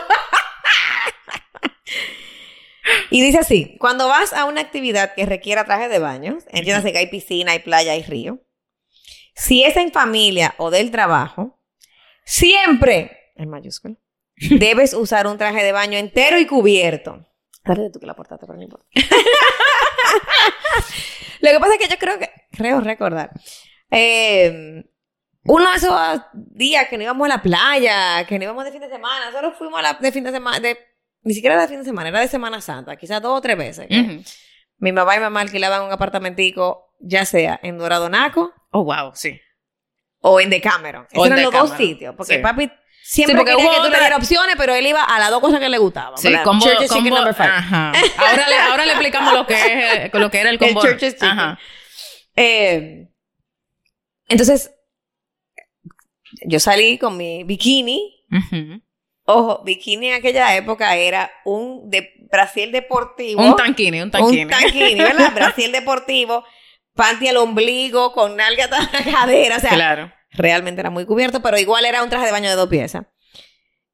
y dice así: cuando vas a una actividad que requiera traje de baño, entiéndase que hay piscina, hay playa, hay río si es en familia o del trabajo, siempre, en mayúscula, debes usar un traje de baño entero y cubierto. Dale tú que la portaste, pero no importa. Lo que pasa es que yo creo que, creo recordar, eh, uno de esos días que no íbamos a la playa, que no íbamos de fin de semana, solo fuimos a la, de fin de semana, de, ni siquiera era de fin de semana, era de Semana Santa, quizás dos o tres veces. Mi mamá y mamá alquilaban un apartamentico, ya sea en Dorado Naco Oh, wow, sí. O en Decameron. Esos eran los dos sitios. Porque papi siempre sí, quería que tú opciones, pero él iba a las dos cosas que le gustaban. Sí, number five. Ajá. Ahora, le, ahora le explicamos lo que, es, lo que era el combo. El Chicken. Ajá. Eh, entonces, yo salí con mi bikini. Ojo, bikini en aquella época era un de Brasil deportivo. Un tanquini, un tanquini. Un tanquini, ¿verdad? Brasil deportivo panty al ombligo, con nalga a la cadera, o sea, claro. realmente era muy cubierto, pero igual era un traje de baño de dos piezas.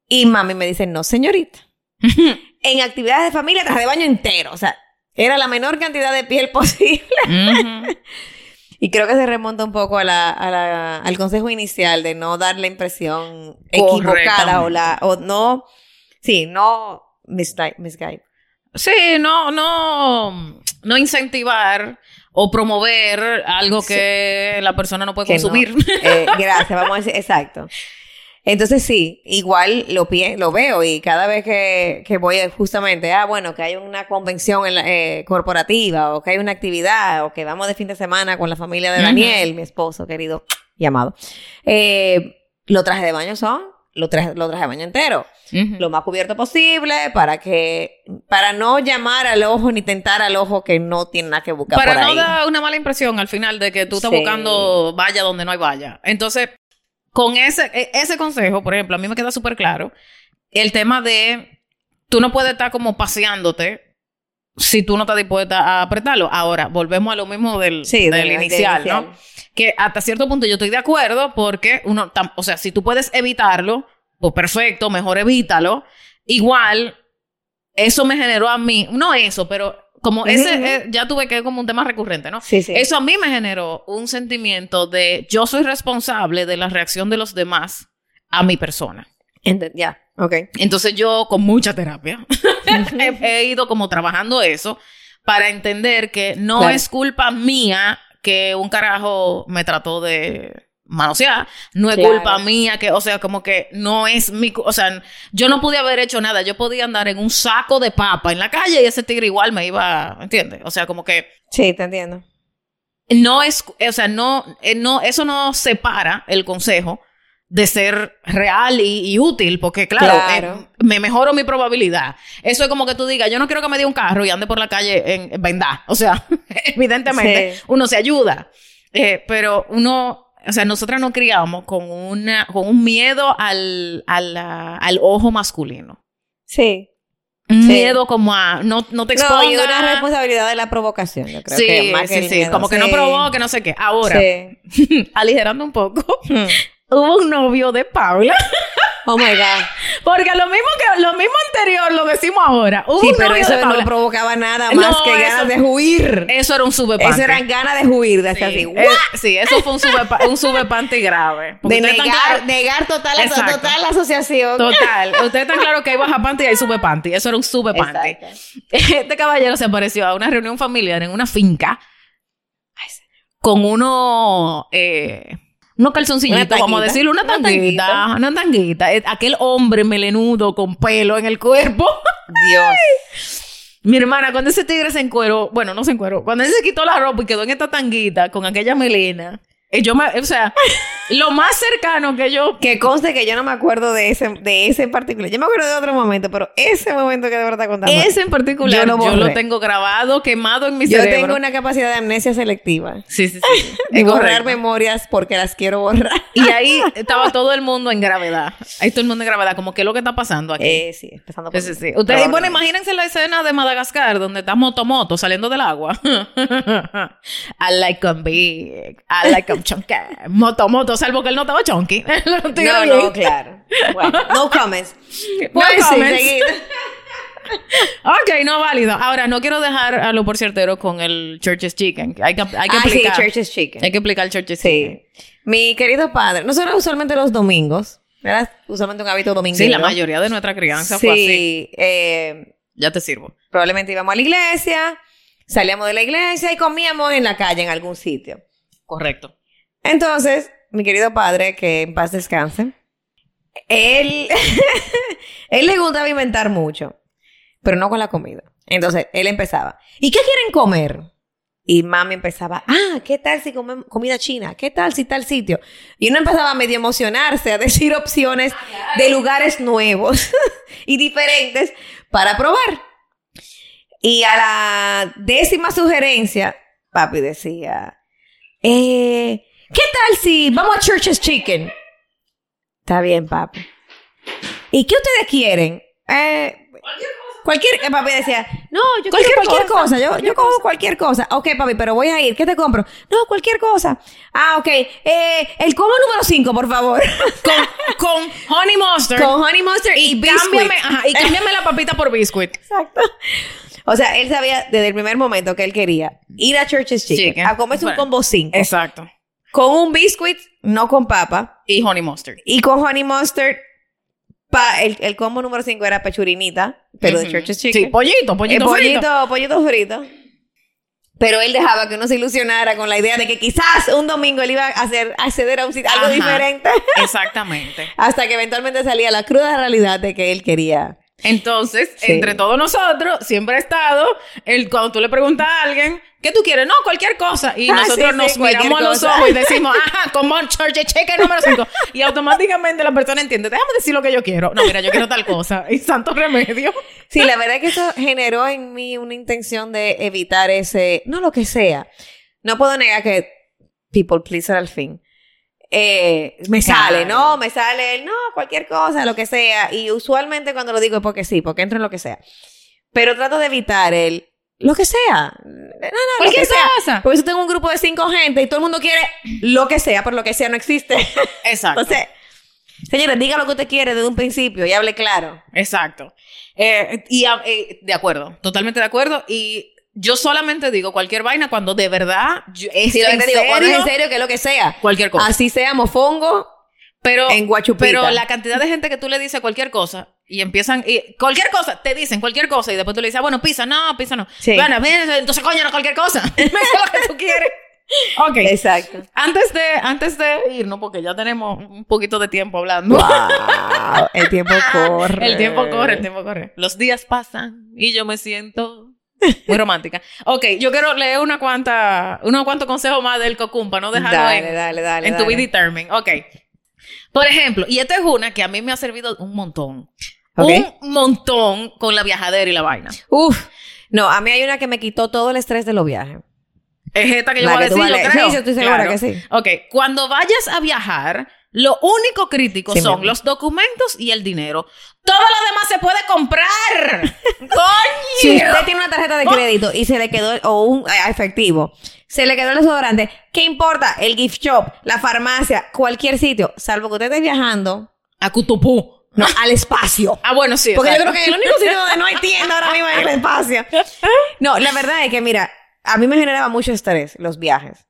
Y mami me dice, no, señorita. en actividades de familia, traje de baño entero, o sea, era la menor cantidad de piel posible. Y creo que se remonta un poco a la, al consejo inicial de no dar la impresión equivocada o la, o no, sí, no misguide. Sí, no, no, no incentivar o promover algo que la persona no puede consumir. Eh, gracias, vamos a decir, exacto. Entonces sí, igual lo, lo veo y cada vez que, que voy justamente, ah, bueno, que hay una convención eh, corporativa o que hay una actividad o que vamos de fin de semana con la familia de Daniel, mi esposo querido llamado, eh, los trajes de baño son lo traje, lo traje baño entero. Lo más cubierto posible para que, para no llamar al ojo ni tentar al ojo que no tiene nada que buscar. Para no dar una mala impresión al final de que tú estás buscando valla donde no hay valla. Entonces, con ese, e, ese consejo, por ejemplo, a mí me queda súper claro el tema de tú no puedes estar como paseándote si tú no estás dispuesta a apretarlo. Ahora, volvemos a lo mismo del, del, inicial, ¿no? Que hasta cierto punto yo estoy de acuerdo porque uno, o sea, si tú puedes evitarlo, pues perfecto, mejor evítalo. Igual, eso me generó a mí, no eso, pero como ese, eh, ya tuve que como un tema recurrente, ¿no? Sí, sí. Eso a mí me generó un sentimiento de yo soy responsable de la reacción de los demás a mi persona. Ya, ok. Entonces yo con mucha terapia he, he ido como trabajando eso para entender que no Claro. es culpa mía que un carajo me trató de manosear, no es Claro. culpa mía que, o sea, como que no es mi, o sea, yo no podía haber hecho nada, yo podía andar en un saco de papa en la calle y ese tigre igual me iba, ¿entiendes? O sea, como que Sí, te entiendo. no es, o sea, no, eh, no, eso no separa el consejo de ser real y, y útil, porque claro, Claro. eh, me mejoro mi probabilidad. Eso es como que tú digas, yo no quiero que me dé un carro y ande por la calle en, en vendá. O sea, evidentemente Sí. uno se ayuda, Eh, pero uno, o sea, nosotras nos criamos con una, con un miedo al, al, al ojo masculino. Sí. Un Sí. miedo como a, no, no te No, expongas. y una responsabilidad de la provocación, yo creo sí, que más que sí, el sí, miedo. como que no provoque, no sé qué. Ahora, aligerando un poco, Hmm. hubo un novio de Paula. Oh my God. Porque lo mismo que lo mismo anterior lo decimos ahora. Hubo Sí, un pero eso no provocaba nada más No, que eso- ganas de huir. Eso era un sube Eso eran ganas de huir, de así. Sí, ¡guau! eh, sí, eso fue un sube, un sube panty grave. De negar, total, Exacto. total la asociación. Total. Ustedes están claros que hay baja panty y hay sube panty. Eso era un sube panty. Exacto. Este caballero se apareció a una reunión familiar en una finca con uno, eh, unos calzoncillitos, Una vamos a tanguita. decirlo, una Una tanguita, tanguita. una tanguita. Eh, Aquel hombre melenudo con pelo en el cuerpo. Dios. Mi hermana, cuando ese tigre se encueró, bueno, no se encueró, cuando él se quitó la ropa y quedó en esta tanguita con aquella melena, yo me, o sea, lo más cercano que yo Que conste que yo no me acuerdo de ese, de ese en particular. Yo me acuerdo de otro momento, pero ese momento que de verdad contando. Ese en particular, Yo yo lo tengo grabado, quemado en mi yo cerebro. tengo una capacidad de amnesia selectiva. Sí, sí, sí. De borrar memorias porque las quiero borrar. Y ahí estaba todo el mundo en gravedad. Ahí todo el mundo en gravedad. Como, ¿qué es lo que está pasando aquí? Eh, sí, empezando por Sí, sí, sí. mí. Ustedes, bueno, imagínense la escena de Madagascar donde está Motomoto saliendo del agua. I like them big. I like them chunky. Motomoto, salvo que él no estaba tigre No, bien. no, claro. Bueno, no comments. No sí, comments. Ok, no válido. Ahora, no quiero dejar a lo por ciertero con el Church's Chicken. Hay que, hay que Ah, sí, explicar. Church's Chicken. Hay que explicar el Church's Chicken. Sí. Mi querido padre, nosotros usualmente los domingos, era usualmente un hábito dominguero. Sí, la mayoría de nuestra crianza fue así. Sí, eh, Ya te sirvo. probablemente íbamos a la iglesia, salíamos de la iglesia y comíamos en la calle en algún sitio. Correcto. Entonces, mi querido padre, que en paz descanse, él, él le gustaba inventar mucho, pero no con la comida. Entonces, él empezaba, ¿y qué quieren comer? Y mami empezaba, ah, ¿qué tal si comemos comida china? ¿Qué tal si tal sitio? Y uno empezaba a medio emocionarse, a decir opciones de lugares nuevos y diferentes para probar. Y a la décima sugerencia, papi decía, eh, ¿qué tal si vamos a Church's Chicken? Está bien, papi. ¿Y qué ustedes quieren? Eh, cualquier eh, papi decía, no, yo Cualquier quiero cualquier cosa, cosa, yo, cualquier yo cojo cualquier cosa. Ok, papi, pero voy a ir, ¿qué te compro? No, cualquier cosa. Ah, ok, eh, el combo número 5, por favor. Con, con honey mustard. Con honey mustard y, biscuit. cámbiame, ajá, y cámbiame la papita por biscuit. Exacto. O sea, él sabía desde el primer momento que él quería ir a Church's Chicken, Chicken. a comerse un Bueno, combo 5. Exacto. Con un biscuit, no con papa. Y honey mustard. Y con honey mustard, pa, el, el combo número 5 era pechurinita, pero de Ujú. Church's Sí, Chicken. pollito, Eh, pollito, frito. pollito, pollito frito. Pero él dejaba que uno se ilusionara con la idea de que quizás un domingo él iba a hacer, a acceder a un sitio, algo Ajá. diferente. Exactamente. Hasta que eventualmente salía la cruda realidad de que él quería. Entonces, Sí. entre todos nosotros, siempre ha estado, el, cuando tú le preguntas a alguien, ¿qué tú quieres? No, cualquier cosa. Y Ah, nosotros sí, nos sí, cualquier miramos a los cosa. ojos y decimos, ajá, como Church Chicken número 5. Y automáticamente la persona entiende, déjame decir lo que yo quiero. No, mira, yo quiero tal cosa. Y santo remedio. Sí, la verdad es que eso generó en mí una intención de evitar ese, no lo que sea. No puedo negar que people pleaser al fin. Eh, me Claro. sale, ¿no? Me sale el no, cualquier cosa, lo que sea. Y usualmente cuando lo digo es porque sí, porque entro en lo que sea. Pero trato de evitar el lo que sea. No, no, lo Cualquier que sea. cosa. Por eso tengo un grupo de cinco gente y todo el mundo quiere lo que sea, pero lo que sea no existe. Exacto. Entonces, señores, diga lo que usted quiere desde un principio y hable claro. Exacto. Eh, y ah, eh, de acuerdo, totalmente de acuerdo. Y yo solamente digo cualquier vaina cuando de verdad yo- es Si lo que te digo, cuando es en serio, serio, que es lo que sea. cualquier cosa. Así sea mofongo. Pero, En Guachupita. pero la cantidad de gente que tú le dices cualquier cosa y empiezan, y cualquier cosa, te dicen cualquier cosa y después tú le dices, ah, bueno, pizza, no, pizza no. Sí. Bueno, entonces coño, no cualquier cosa. Dime lo que tú quieres. Ok. Exacto. Antes de, antes de irnos, porque ya tenemos un poquito de tiempo hablando. Wow, el tiempo corre. El tiempo corre, el tiempo corre. Los días pasan y yo me siento muy romántica. Ok, yo quiero leer una cuanta, unos cuantos consejos más del cocum para no dejarlo Dale, en, dale, dale. en tu be determined. Ok. Por ejemplo, y esta es una que a mí me ha servido un montón. Un montón con la viajadera y la vaina. Uf. No, a mí hay una que me quitó todo el estrés de los viajes. Es esta que yo La voy a que decir, a yo leer. creo. Sí, yo estoy segura que sí. Ok, cuando vayas a viajar, lo único crítico Sí, son los documentos y el dinero. Todo lo demás se puede comprar. ¡Coño! Si usted tiene una tarjeta de crédito y se le quedó, o un eh, efectivo, se le quedó el desodorante, ¿qué importa? El gift shop, la farmacia, cualquier sitio, salvo que usted esté viajando, A Cutupú. No, al espacio. Ah, bueno, sí. Porque yo creo que el único sitio donde no hay tienda ahora mismo es el espacio. No, la verdad es que, mira, a mí me generaba mucho estrés los viajes.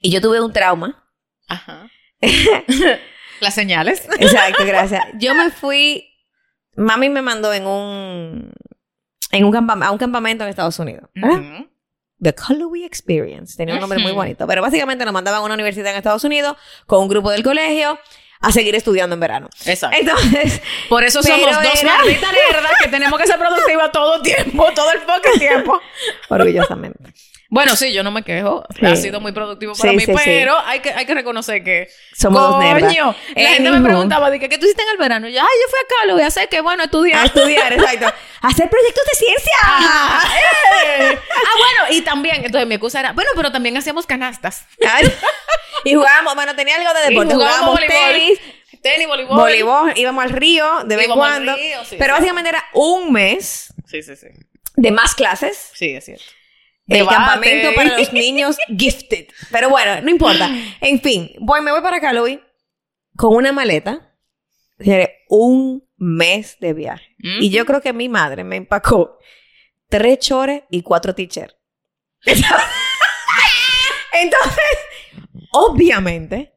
Y yo tuve un trauma. Ajá. Las señales. Exacto, gracias. Yo me fui, mami me mandó en un, en un a un campamento en Estados Unidos. ¿verdad? Ujú. The Callaway Experience. Tenía un nombre muy Ujú. bonito. Pero básicamente nos mandaban a una universidad en Estados Unidos con un grupo del colegio a seguir estudiando en verano. Exacto. Entonces, Por eso somos dos nerdas que tenemos que ser productivas todo el tiempo, todo el fucking tiempo. orgullosamente. Bueno, sí, yo no me quejo. Sí. Ha sido muy productivo para Sí, mí, sí, pero Hay, que, hay que reconocer que... Somos dos. Coño, la Eh, gente me preguntaba, dije, ¿qué tú hiciste en el verano? Y yo, ay, yo fui acá, lo voy a hacer, que bueno, A estudiar. estudiar, exacto. Hacer proyectos de ciencia. Ajá. Eh. Ah, bueno, y también, entonces mi excusa era, bueno, pero también hacíamos canastas. Y jugábamos, bueno, tenía algo de Y deporte. jugábamos Jugábamos tenis, Tenis, voleibol. voleibol, íbamos al río de vez en cuando. río, sí, pero sí. básicamente era un mes Sí, sí, sí. de más clases. Sí, es cierto. El Debate. campamento para los niños gifted. Pero bueno, no importa. En fin, voy, me voy para Callaway con una maleta. Un mes de viaje. Mm. Y yo creo que mi madre me empacó tres chores y cuatro t-shirts. Entonces, obviamente,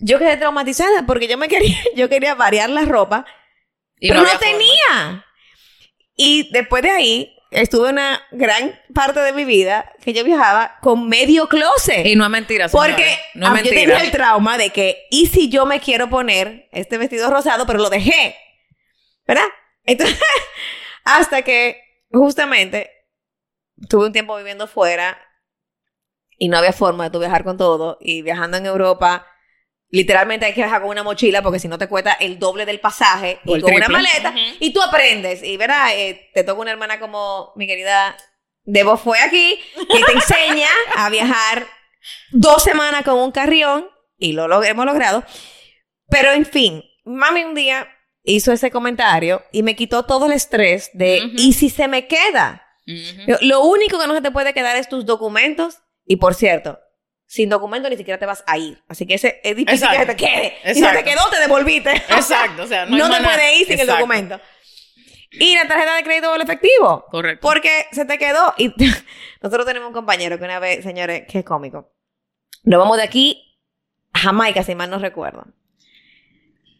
yo quedé traumatizada porque yo me quería, yo quería variar la ropa, Y pero no, había forma. tenía. Y después de ahí, estuve una gran parte de mi vida que yo viajaba con medio closet. Y no es mentira, porque señores. no es ah, yo tenía el trauma de que, ¿y si yo me quiero poner este vestido rosado, pero lo dejé? ¿Verdad? Entonces, hasta que justamente tuve un tiempo viviendo fuera y no había forma de tú viajar con todo. Y viajando en Europa, literalmente hay que viajar con una mochila porque si no te cuesta el doble del pasaje O y con una maleta. Y tú aprendes. Y verás, eh, te toca una hermana como mi querida Debo fue aquí, que te enseña a viajar dos semanas con un carrión y lo, log- hemos logrado. Pero en fin, mami un día hizo ese comentario y me quitó todo el estrés de. ¿y si se me queda? Lo- Lo único que no se te puede quedar es tus documentos. Y por cierto, sin documento ni siquiera te vas a ir. Así que ese es difícil Exacto. que se te quede. Y si Exacto. se te quedó, te devolviste. Exacto, o sea, no, no te puedes ir sin el Exacto. documento. Y la tarjeta de crédito o el efectivo. Correcto. Porque se te quedó. Y nosotros tenemos un compañero que una vez, señores, que cómico. Nos vamos de aquí a Jamaica, si mal no recuerdo.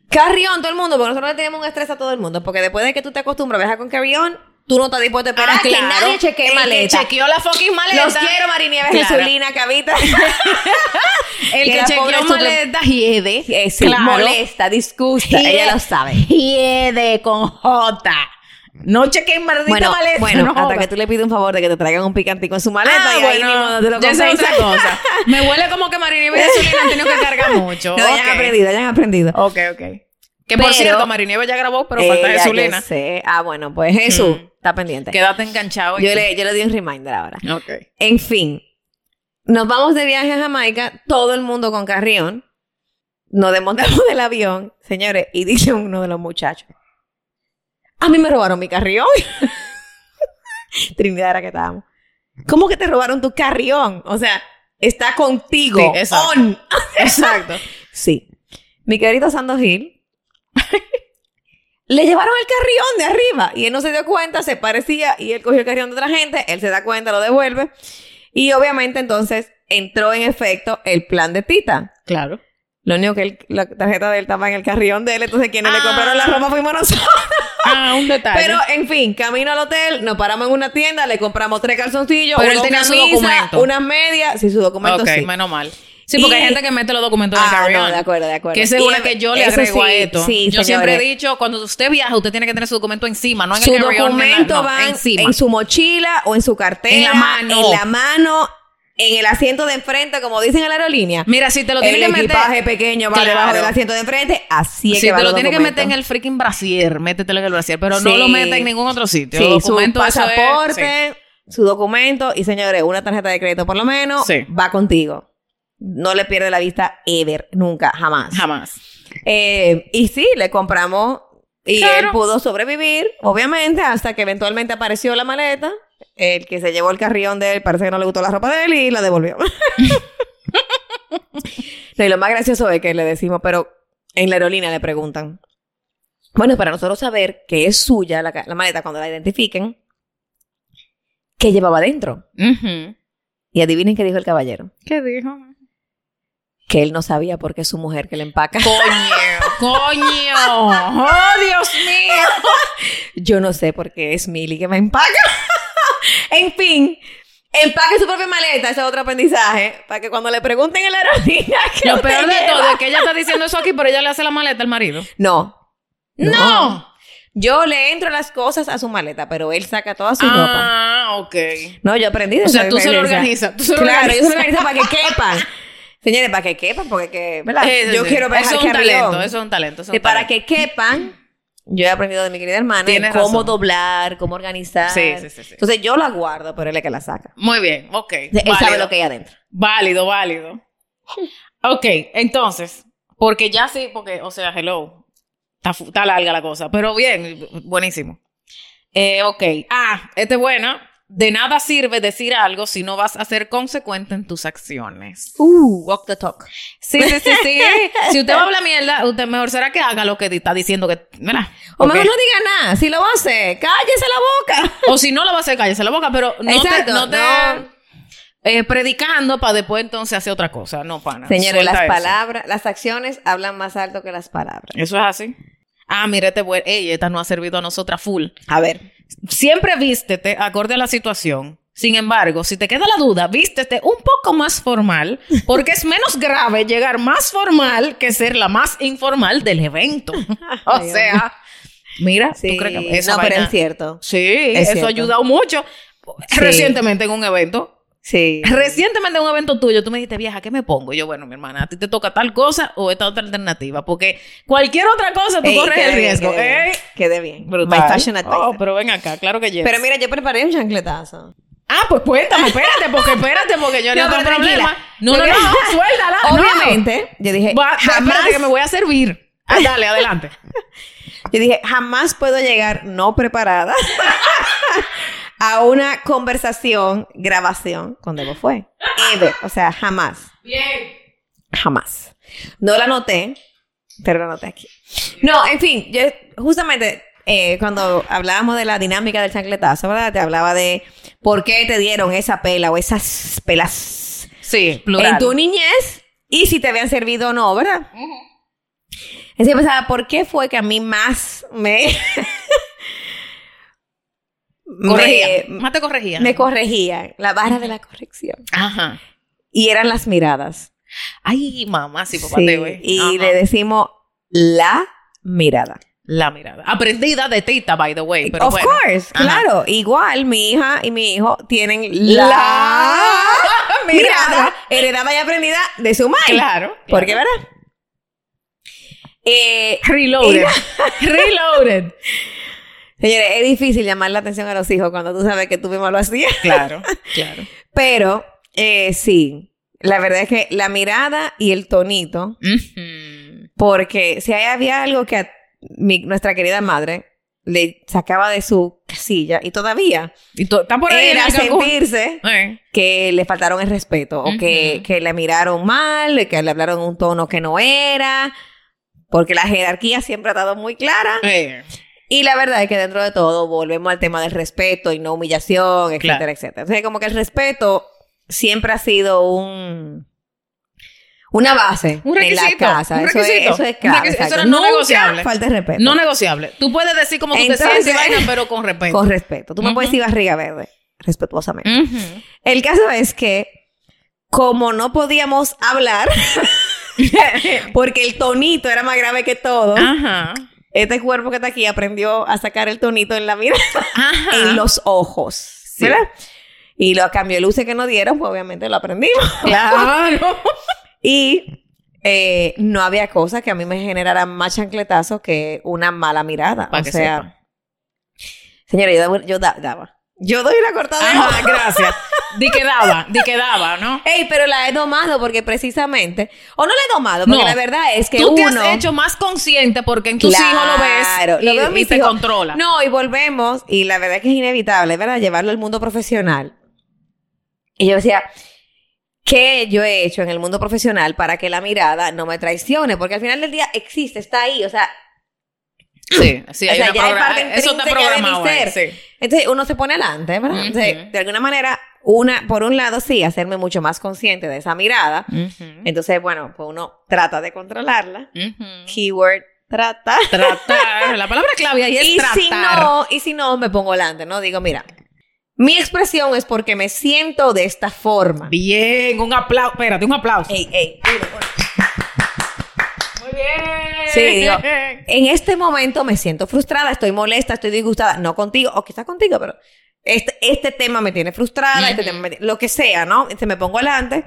Carrión, todo el mundo, porque nosotros le tenemos un estrés a todo el mundo. Porque después de que tú te acostumbras a viajar con carrión, tú no estás dispuesto a esperar Ah, que claro. nadie chequee El maleta. que chequeó la fucking maleta. Los quiero, Marinieves, Claro. Jesulina, Cabita. El que que chequeó maleta hiede. Eh, sí, Claro. molesta, disgusta. Hiede. Ella lo sabe. Hiede con J. No chequeen maldita Bueno, maleta. bueno no hasta joda. que tú le pides un favor de que te traigan un picantico en su maleta Ah, y ahí bueno, mismo te lo esa es cosa. Me huele como que Marini y Jesulina han tenido que cargar mucho. No, ya han aprendido, ya han aprendido. Ok, ok. Que por cierto, Marinieve ya grabó, pero falta Jesulina. Ah, bueno, pues Jesús Mm. Está pendiente. Quédate enganchado. Yo le, yo le di un reminder ahora. Ok. En fin, nos vamos de viaje a Jamaica, todo el mundo con carrión. Nos desmontamos del avión, señores, y dice uno de los muchachos: A mí me robaron mi carrión. Trinidad era que estábamos. ¿Cómo que te robaron tu carrión? O sea, está contigo. Sí, exacto. On. Exacto. Sí. Mi querido Sando Gil. le llevaron el carrión de arriba y él no se dio cuenta, se parecía y él cogió el carrión de otra gente, él se da cuenta, lo devuelve y obviamente entonces entró en efecto el plan de Tita. Claro. Lo único que él- la tarjeta de él estaba en el carrión de él, entonces quienes le Ah. compraron la ropa fuimos nosotros. Ah, un detalle. Pero, en fin, camino al hotel, nos paramos en una tienda, le compramos tres calzoncillos, Pero él tenía su documento. unas medias, sí, su documento sí. menos mal. Sí, porque Y- hay gente que mete los documentos en el Ah, carry no, de acuerdo, de acuerdo. Que esa es una que yo le agrego a esto. sí, yo siempre he dicho, cuando usted viaja, usted tiene que tener su documento encima, no en Su el en la- documento no, va encima. en su mochila o en su cartera, En la mano. en la mano, en el asiento de enfrente, como dicen en la aerolínea. Mira, si te lo el tiene que meter... equipaje pequeño va Claro. debajo del asiento de enfrente, así es Si que te lo tiene que meter en el freaking brasier, métetelo en el brasier, pero no lo meta en ningún otro sitio. Sí, El su es- pasaporte, su documento y señores, una tarjeta de crédito por lo menos Sí. va contigo. No le pierde la vista ever, nunca, jamás. jamás. Eh, y sí, le compramos y Claro. él pudo sobrevivir, obviamente, hasta que eventualmente apareció la maleta. El que se llevó el carrión de él parece que no le gustó la ropa de él y la devolvió. no, y lo más gracioso es que le decimos, pero en la aerolínea le preguntan. Bueno, para nosotros saber que es suya la, la maleta cuando la identifiquen, ¿qué llevaba dentro? Ujú. Y adivinen qué dijo el caballero. ¿Qué dijo? Que él no sabía por qué es su mujer que le empaca. Coño, coño. Oh, Dios mío. Yo no sé por qué es Milly que me empaca. en fin, empaque su propia maleta, ese es otro aprendizaje, para que cuando le pregunten en la aerolínea ¿qué Lo peor de lleva? todo es que ella está diciendo eso aquí, pero ella le hace la maleta al marido. No. No. Yo le entro las cosas a su maleta, pero él saca toda su ropa. Ah, ok. No, yo aprendí de O sea, tú se lo organizas, claro, yo se lo organizo para que quepan. Señores, para que quepan, porque que, ¿verdad? Eh, yo sí. quiero viajar Eso es un talento, eso es un talento. eso es Y para que quepan, yo he aprendido de mi querida hermana Tienes cómo razón. doblar, cómo organizar. Sí, sí, sí, sí. Entonces yo la guardo, pero él es que la saca. Muy bien, ok. Él sabe lo que hay adentro. Válido, válido. Ok, entonces, porque ya sí, porque, o sea, hello, está, larga la cosa, pero bien, buenísimo. Eh, ok, ah, esta es buena. De nada sirve decir algo si no vas a ser consecuente en tus acciones. Uh, walk the talk. Sí, sí, sí, sí. si usted va a hablar mierda, usted mejor será que haga lo que está diciendo que... Mira, O mejor no diga nada. Si lo va a hacer, cállese la boca. O si no lo va a hacer, cállese la boca, pero no Exacto, te, no te no. eh, predicando para después entonces hacer otra cosa. No, pana. Señores, las eso. palabras, las acciones hablan más alto que las palabras. Eso es así. Ah, mira, este buen. Ey, esta no ha servido a nosotras full. A ver. Siempre vístete acorde a la situación. Sin embargo, si te queda la duda, vístete un poco más formal, porque es menos grave llegar más formal que ser la más informal del evento. o sea, mira, Sí. ¿tú crees que esa no, pero vaina- es cierto. Sí, Es eso ha ayudado mucho. Sí. Recientemente en un evento, Sí. Recientemente en un evento tuyo, tú me dijiste, vieja, ¿qué me pongo? Y yo, bueno, mi hermana, a ti te toca tal cosa o esta otra alternativa, porque cualquier otra cosa tú Ey, corres el riesgo. quede bien. ¿eh? Quede bien. Brutal. My fashion. Oh, pero ven acá, claro que yes. Pero mira, yo preparé un chancletazo. Ah, pues cuéntame, espérate, porque espérate, porque yo no, No, tengo problema. No, no, no, que- suéltala. no. Obviamente, yo dije, Va, jamás, espérate que me voy a servir. Ah, dale, adelante. yo dije, jamás puedo llegar no preparada a una conversación, grabación con Debo fue. Ever. O sea, jamás. Bien. Jamás. No la noté, pero la noté aquí. No, en fin, yo justamente eh, cuando hablábamos de la dinámica del chancletazo, ¿verdad? Te hablaba de por qué te dieron esa pela o esas pelas Sí, plural. en tu niñez y si te habían servido o no, ¿verdad? Así que pensaba, ¿por qué fue que a mí más me... Corregía. me, Más te corregía. me corregían, la vara de la corrección. Ajá. Y eran las miradas. Ay, mamá, sí, papá, Sí, te y Ajá. le decimos la mirada. La mirada. Aprendida de Tita, by the way. Pero of bueno. course, Ajá. claro. Igual mi hija y mi hijo tienen La la, mirada. mirada heredada y aprendida de su madre. Claro. Porque, ¿verdad? Eh, Reloaded. Reloaded. señores, es difícil llamar la atención a los hijos cuando tú sabes que tú mismo lo hacías. Claro, claro. Pero, eh, sí, la verdad es que la mirada y el tonito, porque si ahí había algo que a mi- nuestra querida madre le sacaba de su casilla y todavía Y por ahí era sentirse Eh. que le faltaron el respeto o que, que le miraron mal, que le hablaron un tono que no era, porque la jerarquía siempre ha estado muy clara. Eh. Y la verdad es que dentro de todo volvemos al tema del respeto y no humillación, etcétera, Claro. etcétera. O sea, como que el respeto siempre ha sido un una base Un en la casa. un Eso es, eso es requisito. Eso no Nunca negociable. Falta de respeto. No negociable. Tú puedes decir como tú Entonces- te sientes vaina, pero con respeto. Con respeto. Tú me puedes decir barriga verde, respetuosamente. El caso es que, como no podíamos hablar, porque el tonito era más grave que todo, Ajá. Este cuerpo que está aquí aprendió a sacar el tonito en la mirada, Ajá. en los ojos. Sí. ¿Verdad? Y lo a cambio de luces que nos dieron, pues obviamente lo aprendimos. Claro. Y eh, no había cosa que a mí me generara más chancletazo que una mala mirada. Pa' o que sea, sepa. señora, yo, daba- yo da- daba. Yo doy una cortada Ajá, gracias. Di que daba, di que daba, ¿no? Ey, pero la he domado porque precisamente, o no la he domado, porque No. la verdad es que Tú te uno has hecho más consciente porque en tus hijos lo Claro, ves lo y, veo en y te controla. No, y volvemos, y la verdad es que es inevitable, ¿verdad? Llevarlo al mundo profesional. Y yo decía, ¿qué yo he hecho en el mundo profesional para que la mirada no me traicione? Porque al final del día existe, está ahí, o sea, Sí, sí, O hay sea, una ya parte Eso está programado ser. sí. entonces uno se pone adelante, ¿verdad? Ujú. Entonces, de alguna manera, una, por un lado, sí, hacerme mucho más consciente de esa mirada. Entonces, bueno, pues uno trata de controlarla. Keyword, trata. Tratar, la palabra clave ahí es y tratar. si no, y si no, me pongo delante, ¿no? Digo, mira, mi expresión es porque me siento de esta forma. Bien, un aplauso, espérate, un aplauso. Ey, ey, uno, uno. Muy bien. Sí, digo, en este momento me siento frustrada, estoy molesta, estoy disgustada, no contigo, o quizás contigo, pero este, este tema me tiene frustrada, este tema me tiene- lo que sea, ¿no? Se me pongo delante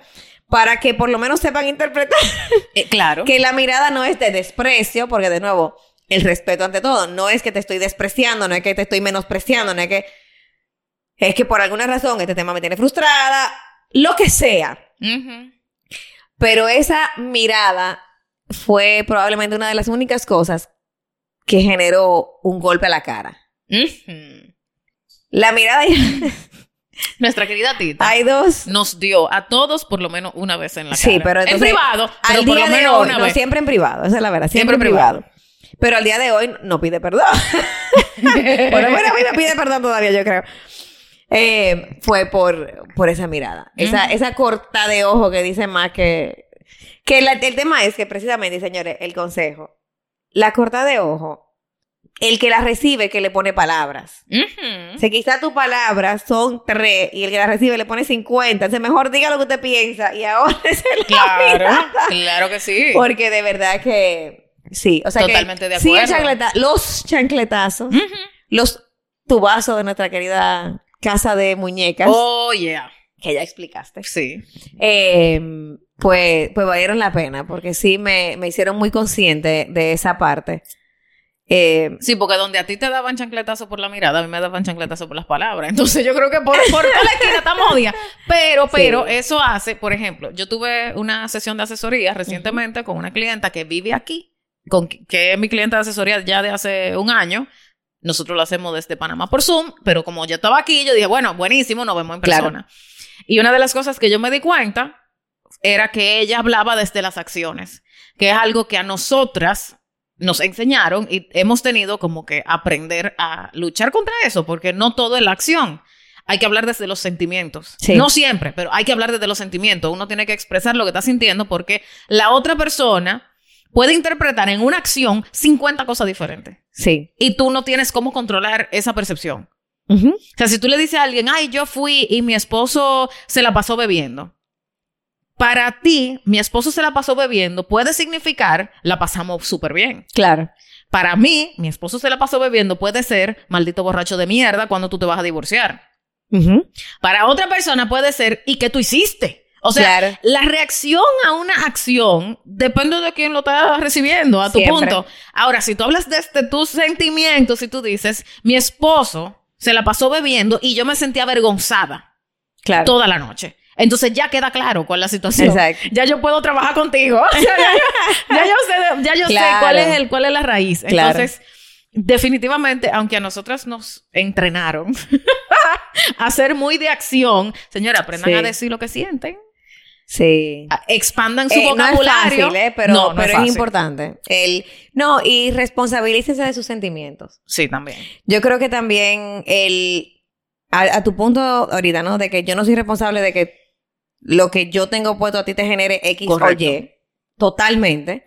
para que por lo menos sepan interpretar Eh, claro. que la mirada no es de desprecio, porque de nuevo, el respeto ante todo, no es que te estoy despreciando, no es que te estoy menospreciando, no es que es que por alguna razón este tema me tiene frustrada, lo que sea. Pero esa mirada fue probablemente una de las únicas cosas que generó un golpe a la cara. La mirada, Nuestra querida Tita hay dos. nos dio a todos por lo menos una vez en la cara. Sí, pero entonces, en privado, pero al por día lo de menos hoy, una no, vez. siempre en privado, esa es la verdad, siempre, Siempre en privado. privado. Pero al día de hoy no pide perdón. bueno, bueno, a mí me pide perdón todavía, yo creo. Eh, fue por, por esa mirada. Esa, esa corta de ojo que dice más que... Que la- el tema es que precisamente, señores, el consejo. La corta de ojo, el que la recibe que le pone palabras. Ujú. O sea, quizá tus palabras son tres y el que la recibe le pone 50. Entonces, mejor diga lo que usted piensa y ahora es la Claro, mirada. claro que sí. Porque de verdad que sí, o sea Totalmente que de sí acuerdo. chancleta- los chancletazos, los tubazos de nuestra querida casa de muñecas Oh, yeah. que ya explicaste, Sí. eh, pues, pues valieron la pena porque sí me, me hicieron muy consciente de esa parte. Eh, Sí, porque donde a ti te daban chancletazo por la mirada, a mí me daban chancletazo por las palabras. Entonces yo creo que por, por toda la esquina estamos jodidas. Pero, pero, Sí. eso hace, por ejemplo, yo tuve una sesión de asesoría recientemente con una clienta que vive aquí, con, que es mi clienta de asesoría ya de hace un año. Nosotros lo hacemos desde Panamá por Zoom, pero como ya estaba aquí, yo dije, bueno, buenísimo, nos vemos en Claro. persona. Y una de las cosas que yo me di cuenta era que ella hablaba desde las acciones, que es algo que a nosotras nos enseñaron y hemos tenido como que aprender a luchar contra eso, porque no todo es la acción. Hay que hablar desde los sentimientos. Sí. No siempre, pero hay que hablar desde los sentimientos. Uno tiene que expresar lo que está sintiendo porque la otra persona puede interpretar en una acción 50 cosas diferentes. sí. Y tú no tienes cómo controlar esa percepción. O sea, si tú le dices a alguien, ay, yo fui y mi esposo se la pasó bebiendo. Para ti, mi esposo se la pasó bebiendo puede significar la pasamos súper bien. Claro. Para mí, mi esposo se la pasó bebiendo puede ser maldito borracho de mierda cuando tú te vas a divorciar. Para otra persona puede ser ¿y qué tú hiciste? O sea, Claro. la reacción a una acción depende de quién lo está recibiendo, a tu Siempre. punto. Ahora, si tú hablas desde tus sentimientos y tú dices, mi esposo se la pasó bebiendo y yo me sentí avergonzada Claro. toda la noche. Entonces ya queda claro cuál es la situación. Exacto. Ya yo puedo trabajar contigo. O sea, ya, yo- ya yo sé, ya yo sé cuál es el, cuál es la raíz. Claro. Entonces, definitivamente, aunque a nosotras nos entrenaron a ser muy de acción, señora, aprendan Sí. a decir lo que sienten. Sí. Expandan su Eh, no es vocabulario. fácil, ¿eh? pero, No, no pero es, importante. El, no, y responsabilícese de sus sentimientos. Sí, también. Yo creo que también el, a, a tu punto ahorita, ¿no? De que yo no soy responsable de que lo que yo tengo puesto a ti te genere X o Y, totalmente,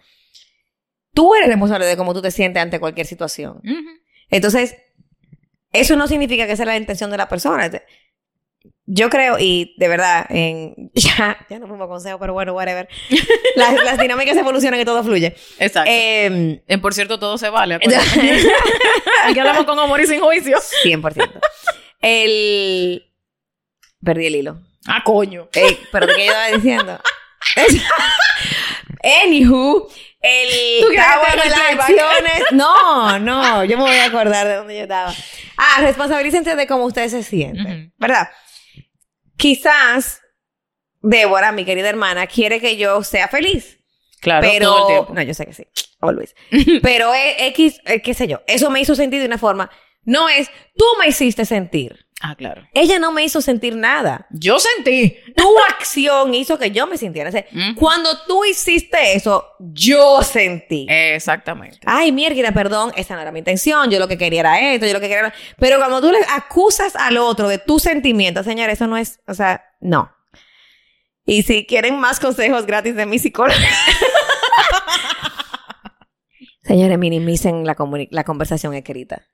tú eres responsable de cómo tú te sientes ante cualquier situación. Entonces, eso no significa que esa es la intención de la persona. Yo creo, y de verdad, en, ya, ya no fuimos consejo, pero bueno, whatever. las, las, dinámicas evolucionan y todo fluye. Exacto. Eh, en, por cierto, todo se vale. Aquí hablamos con amor y sin juicio. 100%. El... Perdí el hilo. Ah, coño. pero ¿qué estaba diciendo? Anywho, el de las acciones. No, no, yo me voy a acordar de dónde yo estaba. Ah, responsabilícense de cómo ustedes se sienten, ¿verdad? Quizás Débora, mi querida hermana, quiere que yo sea feliz. Claro, pero, todo el tiempo. No, yo sé que sí. Always. pero X, eh, qué sé yo. Eso me hizo sentir de una forma. No es, tú me hiciste sentir. Ah, claro. Ella no me hizo sentir nada. Yo sentí. Tu acción hizo que yo me sintiera. Cuando tú hiciste eso, yo sentí. Exactamente. Ay, mierda, perdón, esa no era mi intención. Yo lo que quería era esto, yo lo que quería era... Pero cuando tú le acusas al otro de tus sentimientos, señores, eso no es... O sea, no. Y si quieren más consejos gratis de mi psicóloga... señores, minimicen la, la conversación escrita.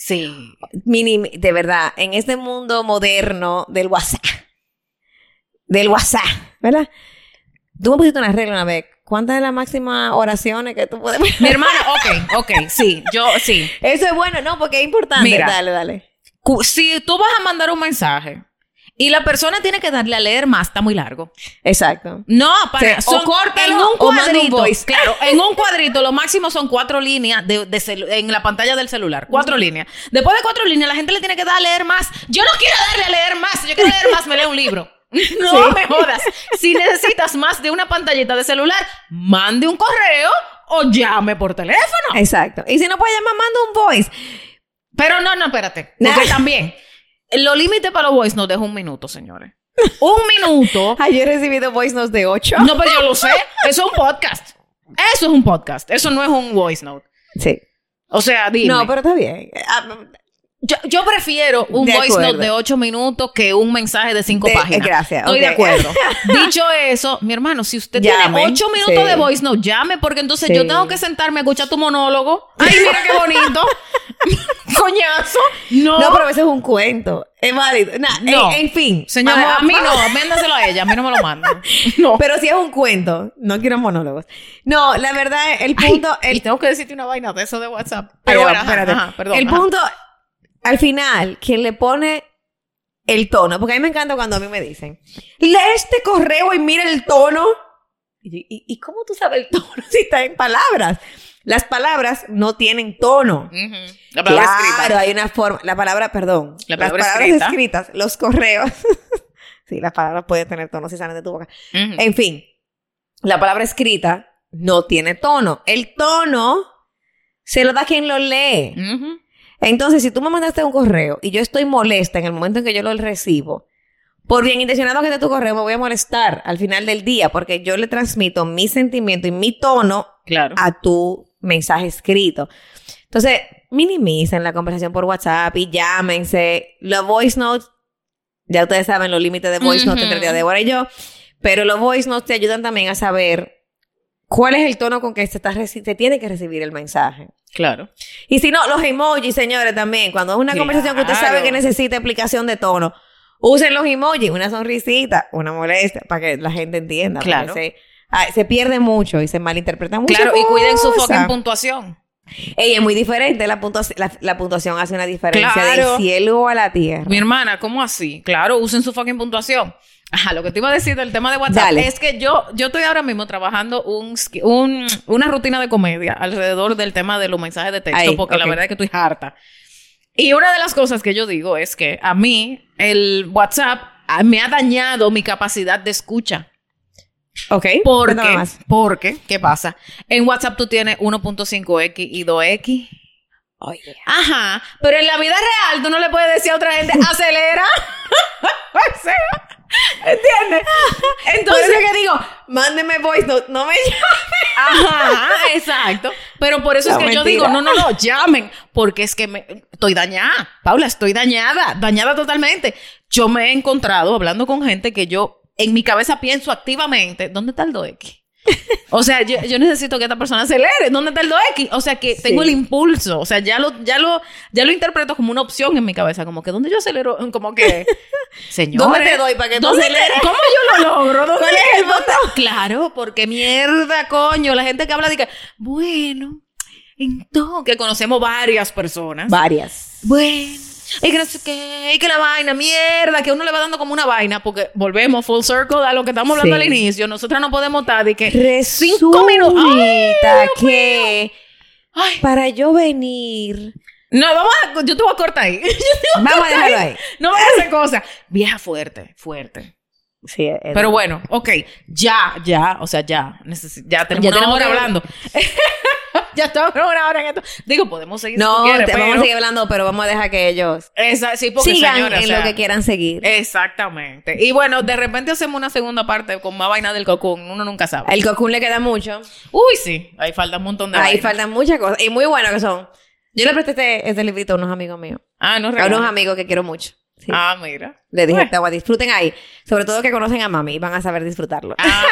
Sí. de verdad, en este mundo moderno del WhatsApp, del WhatsApp, ¿verdad? Tú me pusiste una regla una vez. ¿Cuántas son las máximas oraciones que tú puedes Mi hermana, ok, ok, sí, yo, sí. Eso es bueno, no, porque es importante. Mira, dale, dale. Si tú vas a mandar un mensaje y la persona tiene que darle a leer más, está muy largo. Exacto. No, para son, en un cuadrito. claro, en un cuadrito lo máximo son cuatro líneas de, en la pantalla del celular. Cuatro líneas. Después de cuatro líneas, la gente le tiene que dar a leer más. Yo no quiero darle a leer más. Yo quiero leer más, me leo un libro. No me jodas. Si necesitas más de una pantallita de celular, mande un correo o llame por teléfono. Exacto. Y si no puede llamar, manda un voice. Pero no, no, espérate. Porque también. Los límites para los voice notes es un minuto, señores. Un minuto. Ay, yo he recibido voice notes de ocho. No, pero yo lo sé. Eso es un podcast. Eso es un podcast. Eso no es un voice note. Sí. O sea, dime. No, pero está bien. Ah, yo, yo, prefiero un voice note de ocho minutos que un mensaje de cinco páginas. Gracias. Estoy de acuerdo. Dicho eso, mi hermano, si usted tiene ocho minutos de voice note, llame, porque entonces yo tengo que sentarme a escuchar tu monólogo. Ay, mira qué bonito. Coñazo. No. No, pero a veces es un cuento. Es válido. no. En, fin. Señora, a mí no. Mándaselo a ella. A mí no me lo manda. No. Pero si es un cuento. No quiero monólogos. No, la verdad, el punto... el... Y tengo que decirte una vaina de eso de WhatsApp. Pero bueno, espérate. perdón, el punto al final, quien le pone el tono, porque a mí me encanta cuando a mí me dicen, lee este correo y mira el tono. Y, cómo tú sabes el tono si está en palabras? Las palabras no tienen tono. La palabra claro, hay una forma. La palabra, perdón. La palabra las palabras escritas, los correos. sí, las palabras pueden tener tono si salen de tu boca. En fin, la palabra escrita no tiene tono. El tono se lo da quien lo lee. Entonces, si tú me mandaste un correo y yo estoy molesta en el momento en que yo lo recibo, por bien intencionado que esté tu correo, me voy a molestar al final del día porque yo le transmito mi sentimiento y mi tono a tu mensaje escrito. Entonces, minimicen la conversación por WhatsApp y llámense. Los voice notes, ya ustedes saben los límites de voice notes entre Débora y yo, pero los voice notes te ayudan también a saber cuál es el tono con que se, está se tiene que recibir el mensaje. Claro. Y si no, los emojis, señores, también. Cuando es una conversación que usted sabe que necesita explicación de tono, usen los emojis, una sonrisita, una molestia, para que la gente entienda. Claro. Se, se, pierde mucho y se malinterpreta mucho. Claro, y cuiden su fucking puntuación. Ey, es muy diferente. La puntuación, la, puntuación hace una diferencia del cielo a la tierra. Mi hermana, ¿cómo así? Claro, usen su fucking puntuación. Ajá, lo que te iba a decir del tema de WhatsApp es que yo, yo estoy ahora mismo trabajando un, un, una rutina de comedia alrededor del tema de los mensajes de texto, porque la verdad es que estoy harta. Y una de las cosas que yo digo es que a mí el WhatsApp me ha dañado mi capacidad de escucha. Ok. Porque, porque, ¿qué pasa? En WhatsApp tú tienes 1.5x y 2x. Oye. Ajá, pero en la vida real tú no le puedes decir a otra gente, acelera. o sea, ¿entiendes? Entonces, por que digo, mándeme voice note, no me llamen. Ajá, exacto. Pero por eso es que yo digo, no, no, no, llamen, porque es que me, estoy dañada. Paula, estoy dañada, dañada totalmente. Yo me he encontrado hablando con gente que yo en mi cabeza pienso activamente, ¿dónde está el 2X? O sea, yo, yo, necesito que esta persona acelere. ¿Dónde está el 2X? O sea, que tengo el impulso. O sea, ya lo, ya lo, ya lo interpreto como una opción en mi cabeza. Como que, ¿dónde yo acelero? Como que, señor. ¿Dónde te doy para que tú? ¿Cómo yo lo logro? ¿Dónde es el botón? Claro, porque mierda, coño. La gente que habla dice, bueno, entonces, que conocemos varias personas. Varias. Bueno y que no sé qué, y que la vaina, mierda, que uno le va dando como una vaina, porque volvemos full circle a lo que estamos hablando al inicio. Nosotras no podemos estar de que Resulta cinco minutos. que para yo venir. No, vamos a, yo te voy a cortar ahí. vamos a dejarlo ahí. No vamos a hacer cosas. Vieja fuerte, fuerte. Sí, Pero bueno, ok, ya, ya, o sea, ya, ya tenemos una hora hablando. ya estamos una hora en esto. Digo, podemos seguir. No, si te, vamos a seguir hablando, pero vamos a dejar que ellos Esa, sí, porque, sigan en lo que quieran seguir. Exactamente. Y bueno, de repente hacemos una segunda parte con más vaina del cocún. Uno nunca sabe. El cocún le queda mucho. Uy, sí. Ahí falta un montón de Ahí faltan muchas cosas. Y muy buenas que son. Yo le presté este, este librito a unos amigos míos. Ah, no, A unos amigos que quiero mucho. Ah, mira. Le dije, bueno. disfruten ahí. Sobre todo que conocen a mami, van a saber disfrutarlo. Ah,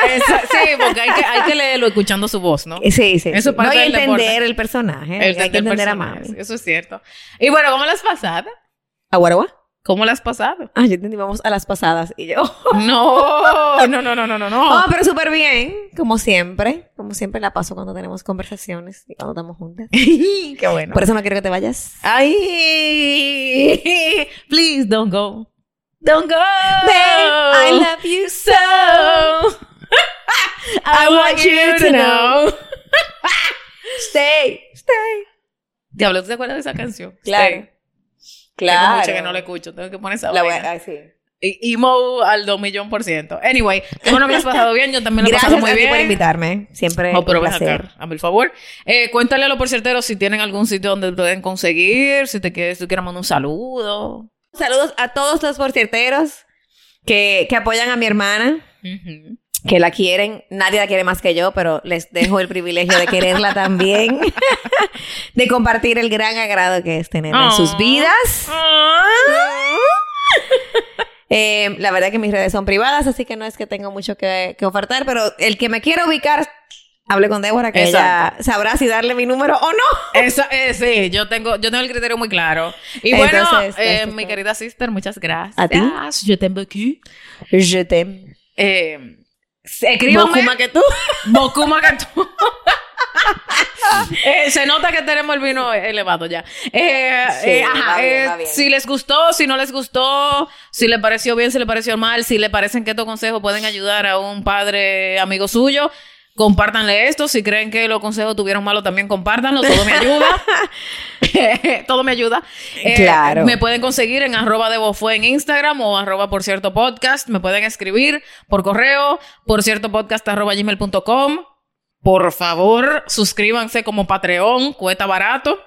sí, porque hay que, hay que leerlo escuchando su voz, ¿no? Sí, sí. Eso para no, entender el personaje. hay que entender a mami. Eso es cierto. Y bueno, ¿cómo las pasadas? ¿A Guaragua? ¿Cómo las has pasado? Ah, yo entendí, vamos a las pasadas. Y yo. No, no, no, no, no, no. Oh, pero súper bien. Como siempre. Como siempre la paso cuando tenemos conversaciones y cuando estamos juntas. Qué bueno. Por eso no quiero que te vayas. Ay. Please don't go. Don't go. I love you so. I, want, you to know. stay. Stay. Diablo, ¿tú te acuerdas de esa canción? Claro. Claro. Tengo mucho que no la escucho, tengo que poner esa la vaina. Voy sí. Y emo al 2 millón por ciento. Anyway, que bueno me has pasado bien, yo también lo he pasado muy bien. Gracias por invitarme. Siempre oh, pero un placer. a mi favor. Eh, cuéntale a los porcierteros si tienen algún sitio donde pueden conseguir, si te quieres, si tú quieres mandar un saludo. Saludos a todos los porcierteros que, que apoyan a mi hermana. Que la quieren, nadie la quiere más que yo, pero les dejo el privilegio de quererla también, de compartir el gran agrado que es tener en sus vidas. Eh, la verdad que mis redes son privadas, así que no es que tengo mucho que, ofertar, pero el que me quiera ubicar, hable con Débora, que ella sabrá si darle mi número o no. Eso, eh, sí, yo tengo, yo tengo el criterio muy claro. Y bueno, eh, mi querida sister, muchas gracias. A ti. Je t'aime beaucoup. Je t'aime. Eh, Escríbame. que tú. Bocuma que tú. Eh, se nota que tenemos el vino elevado ya. Eh, eh, si les gustó, si no les gustó, si les pareció bien, si les pareció mal, si les parecen que estos consejos pueden ayudar a un padre amigo suyo, compártanle esto. Si creen que los consejos tuvieron malo, también compártanlo. Todo me ayuda. Todo me ayuda. claro. Me pueden conseguir en arroba de Bofue en Instagram o arroba por cierto podcast. Me pueden escribir por correo, por cierto podcast arroba gmail.com. Por favor, suscríbanse como Patreon, cuesta barato.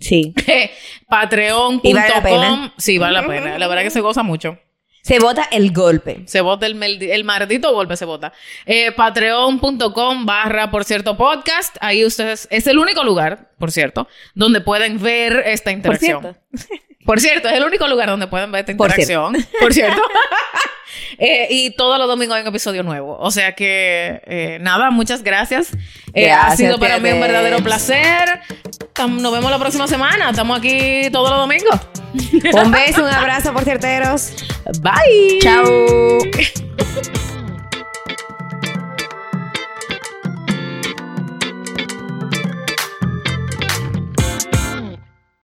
Sí. Patreon.com. Sí, vale la pena. La verdad que se goza mucho. Se vota el golpe. Se vota el, el maldito golpe, se vota. Eh, Patreon.com barra, por cierto, podcast. Ahí ustedes, es el único lugar, por cierto, donde pueden ver esta interacción. Por cierto. Por cierto, es el único lugar donde pueden ver esta interacción. Por cierto. Eh, y todos los domingos hay un episodio nuevo. O sea que, eh, nada, muchas gracias. Eh, ha sido para mí un verdadero placer. Nos vemos la próxima semana. Estamos aquí todos los domingos. un beso, un abrazo, por cierteros. Bye. Chao.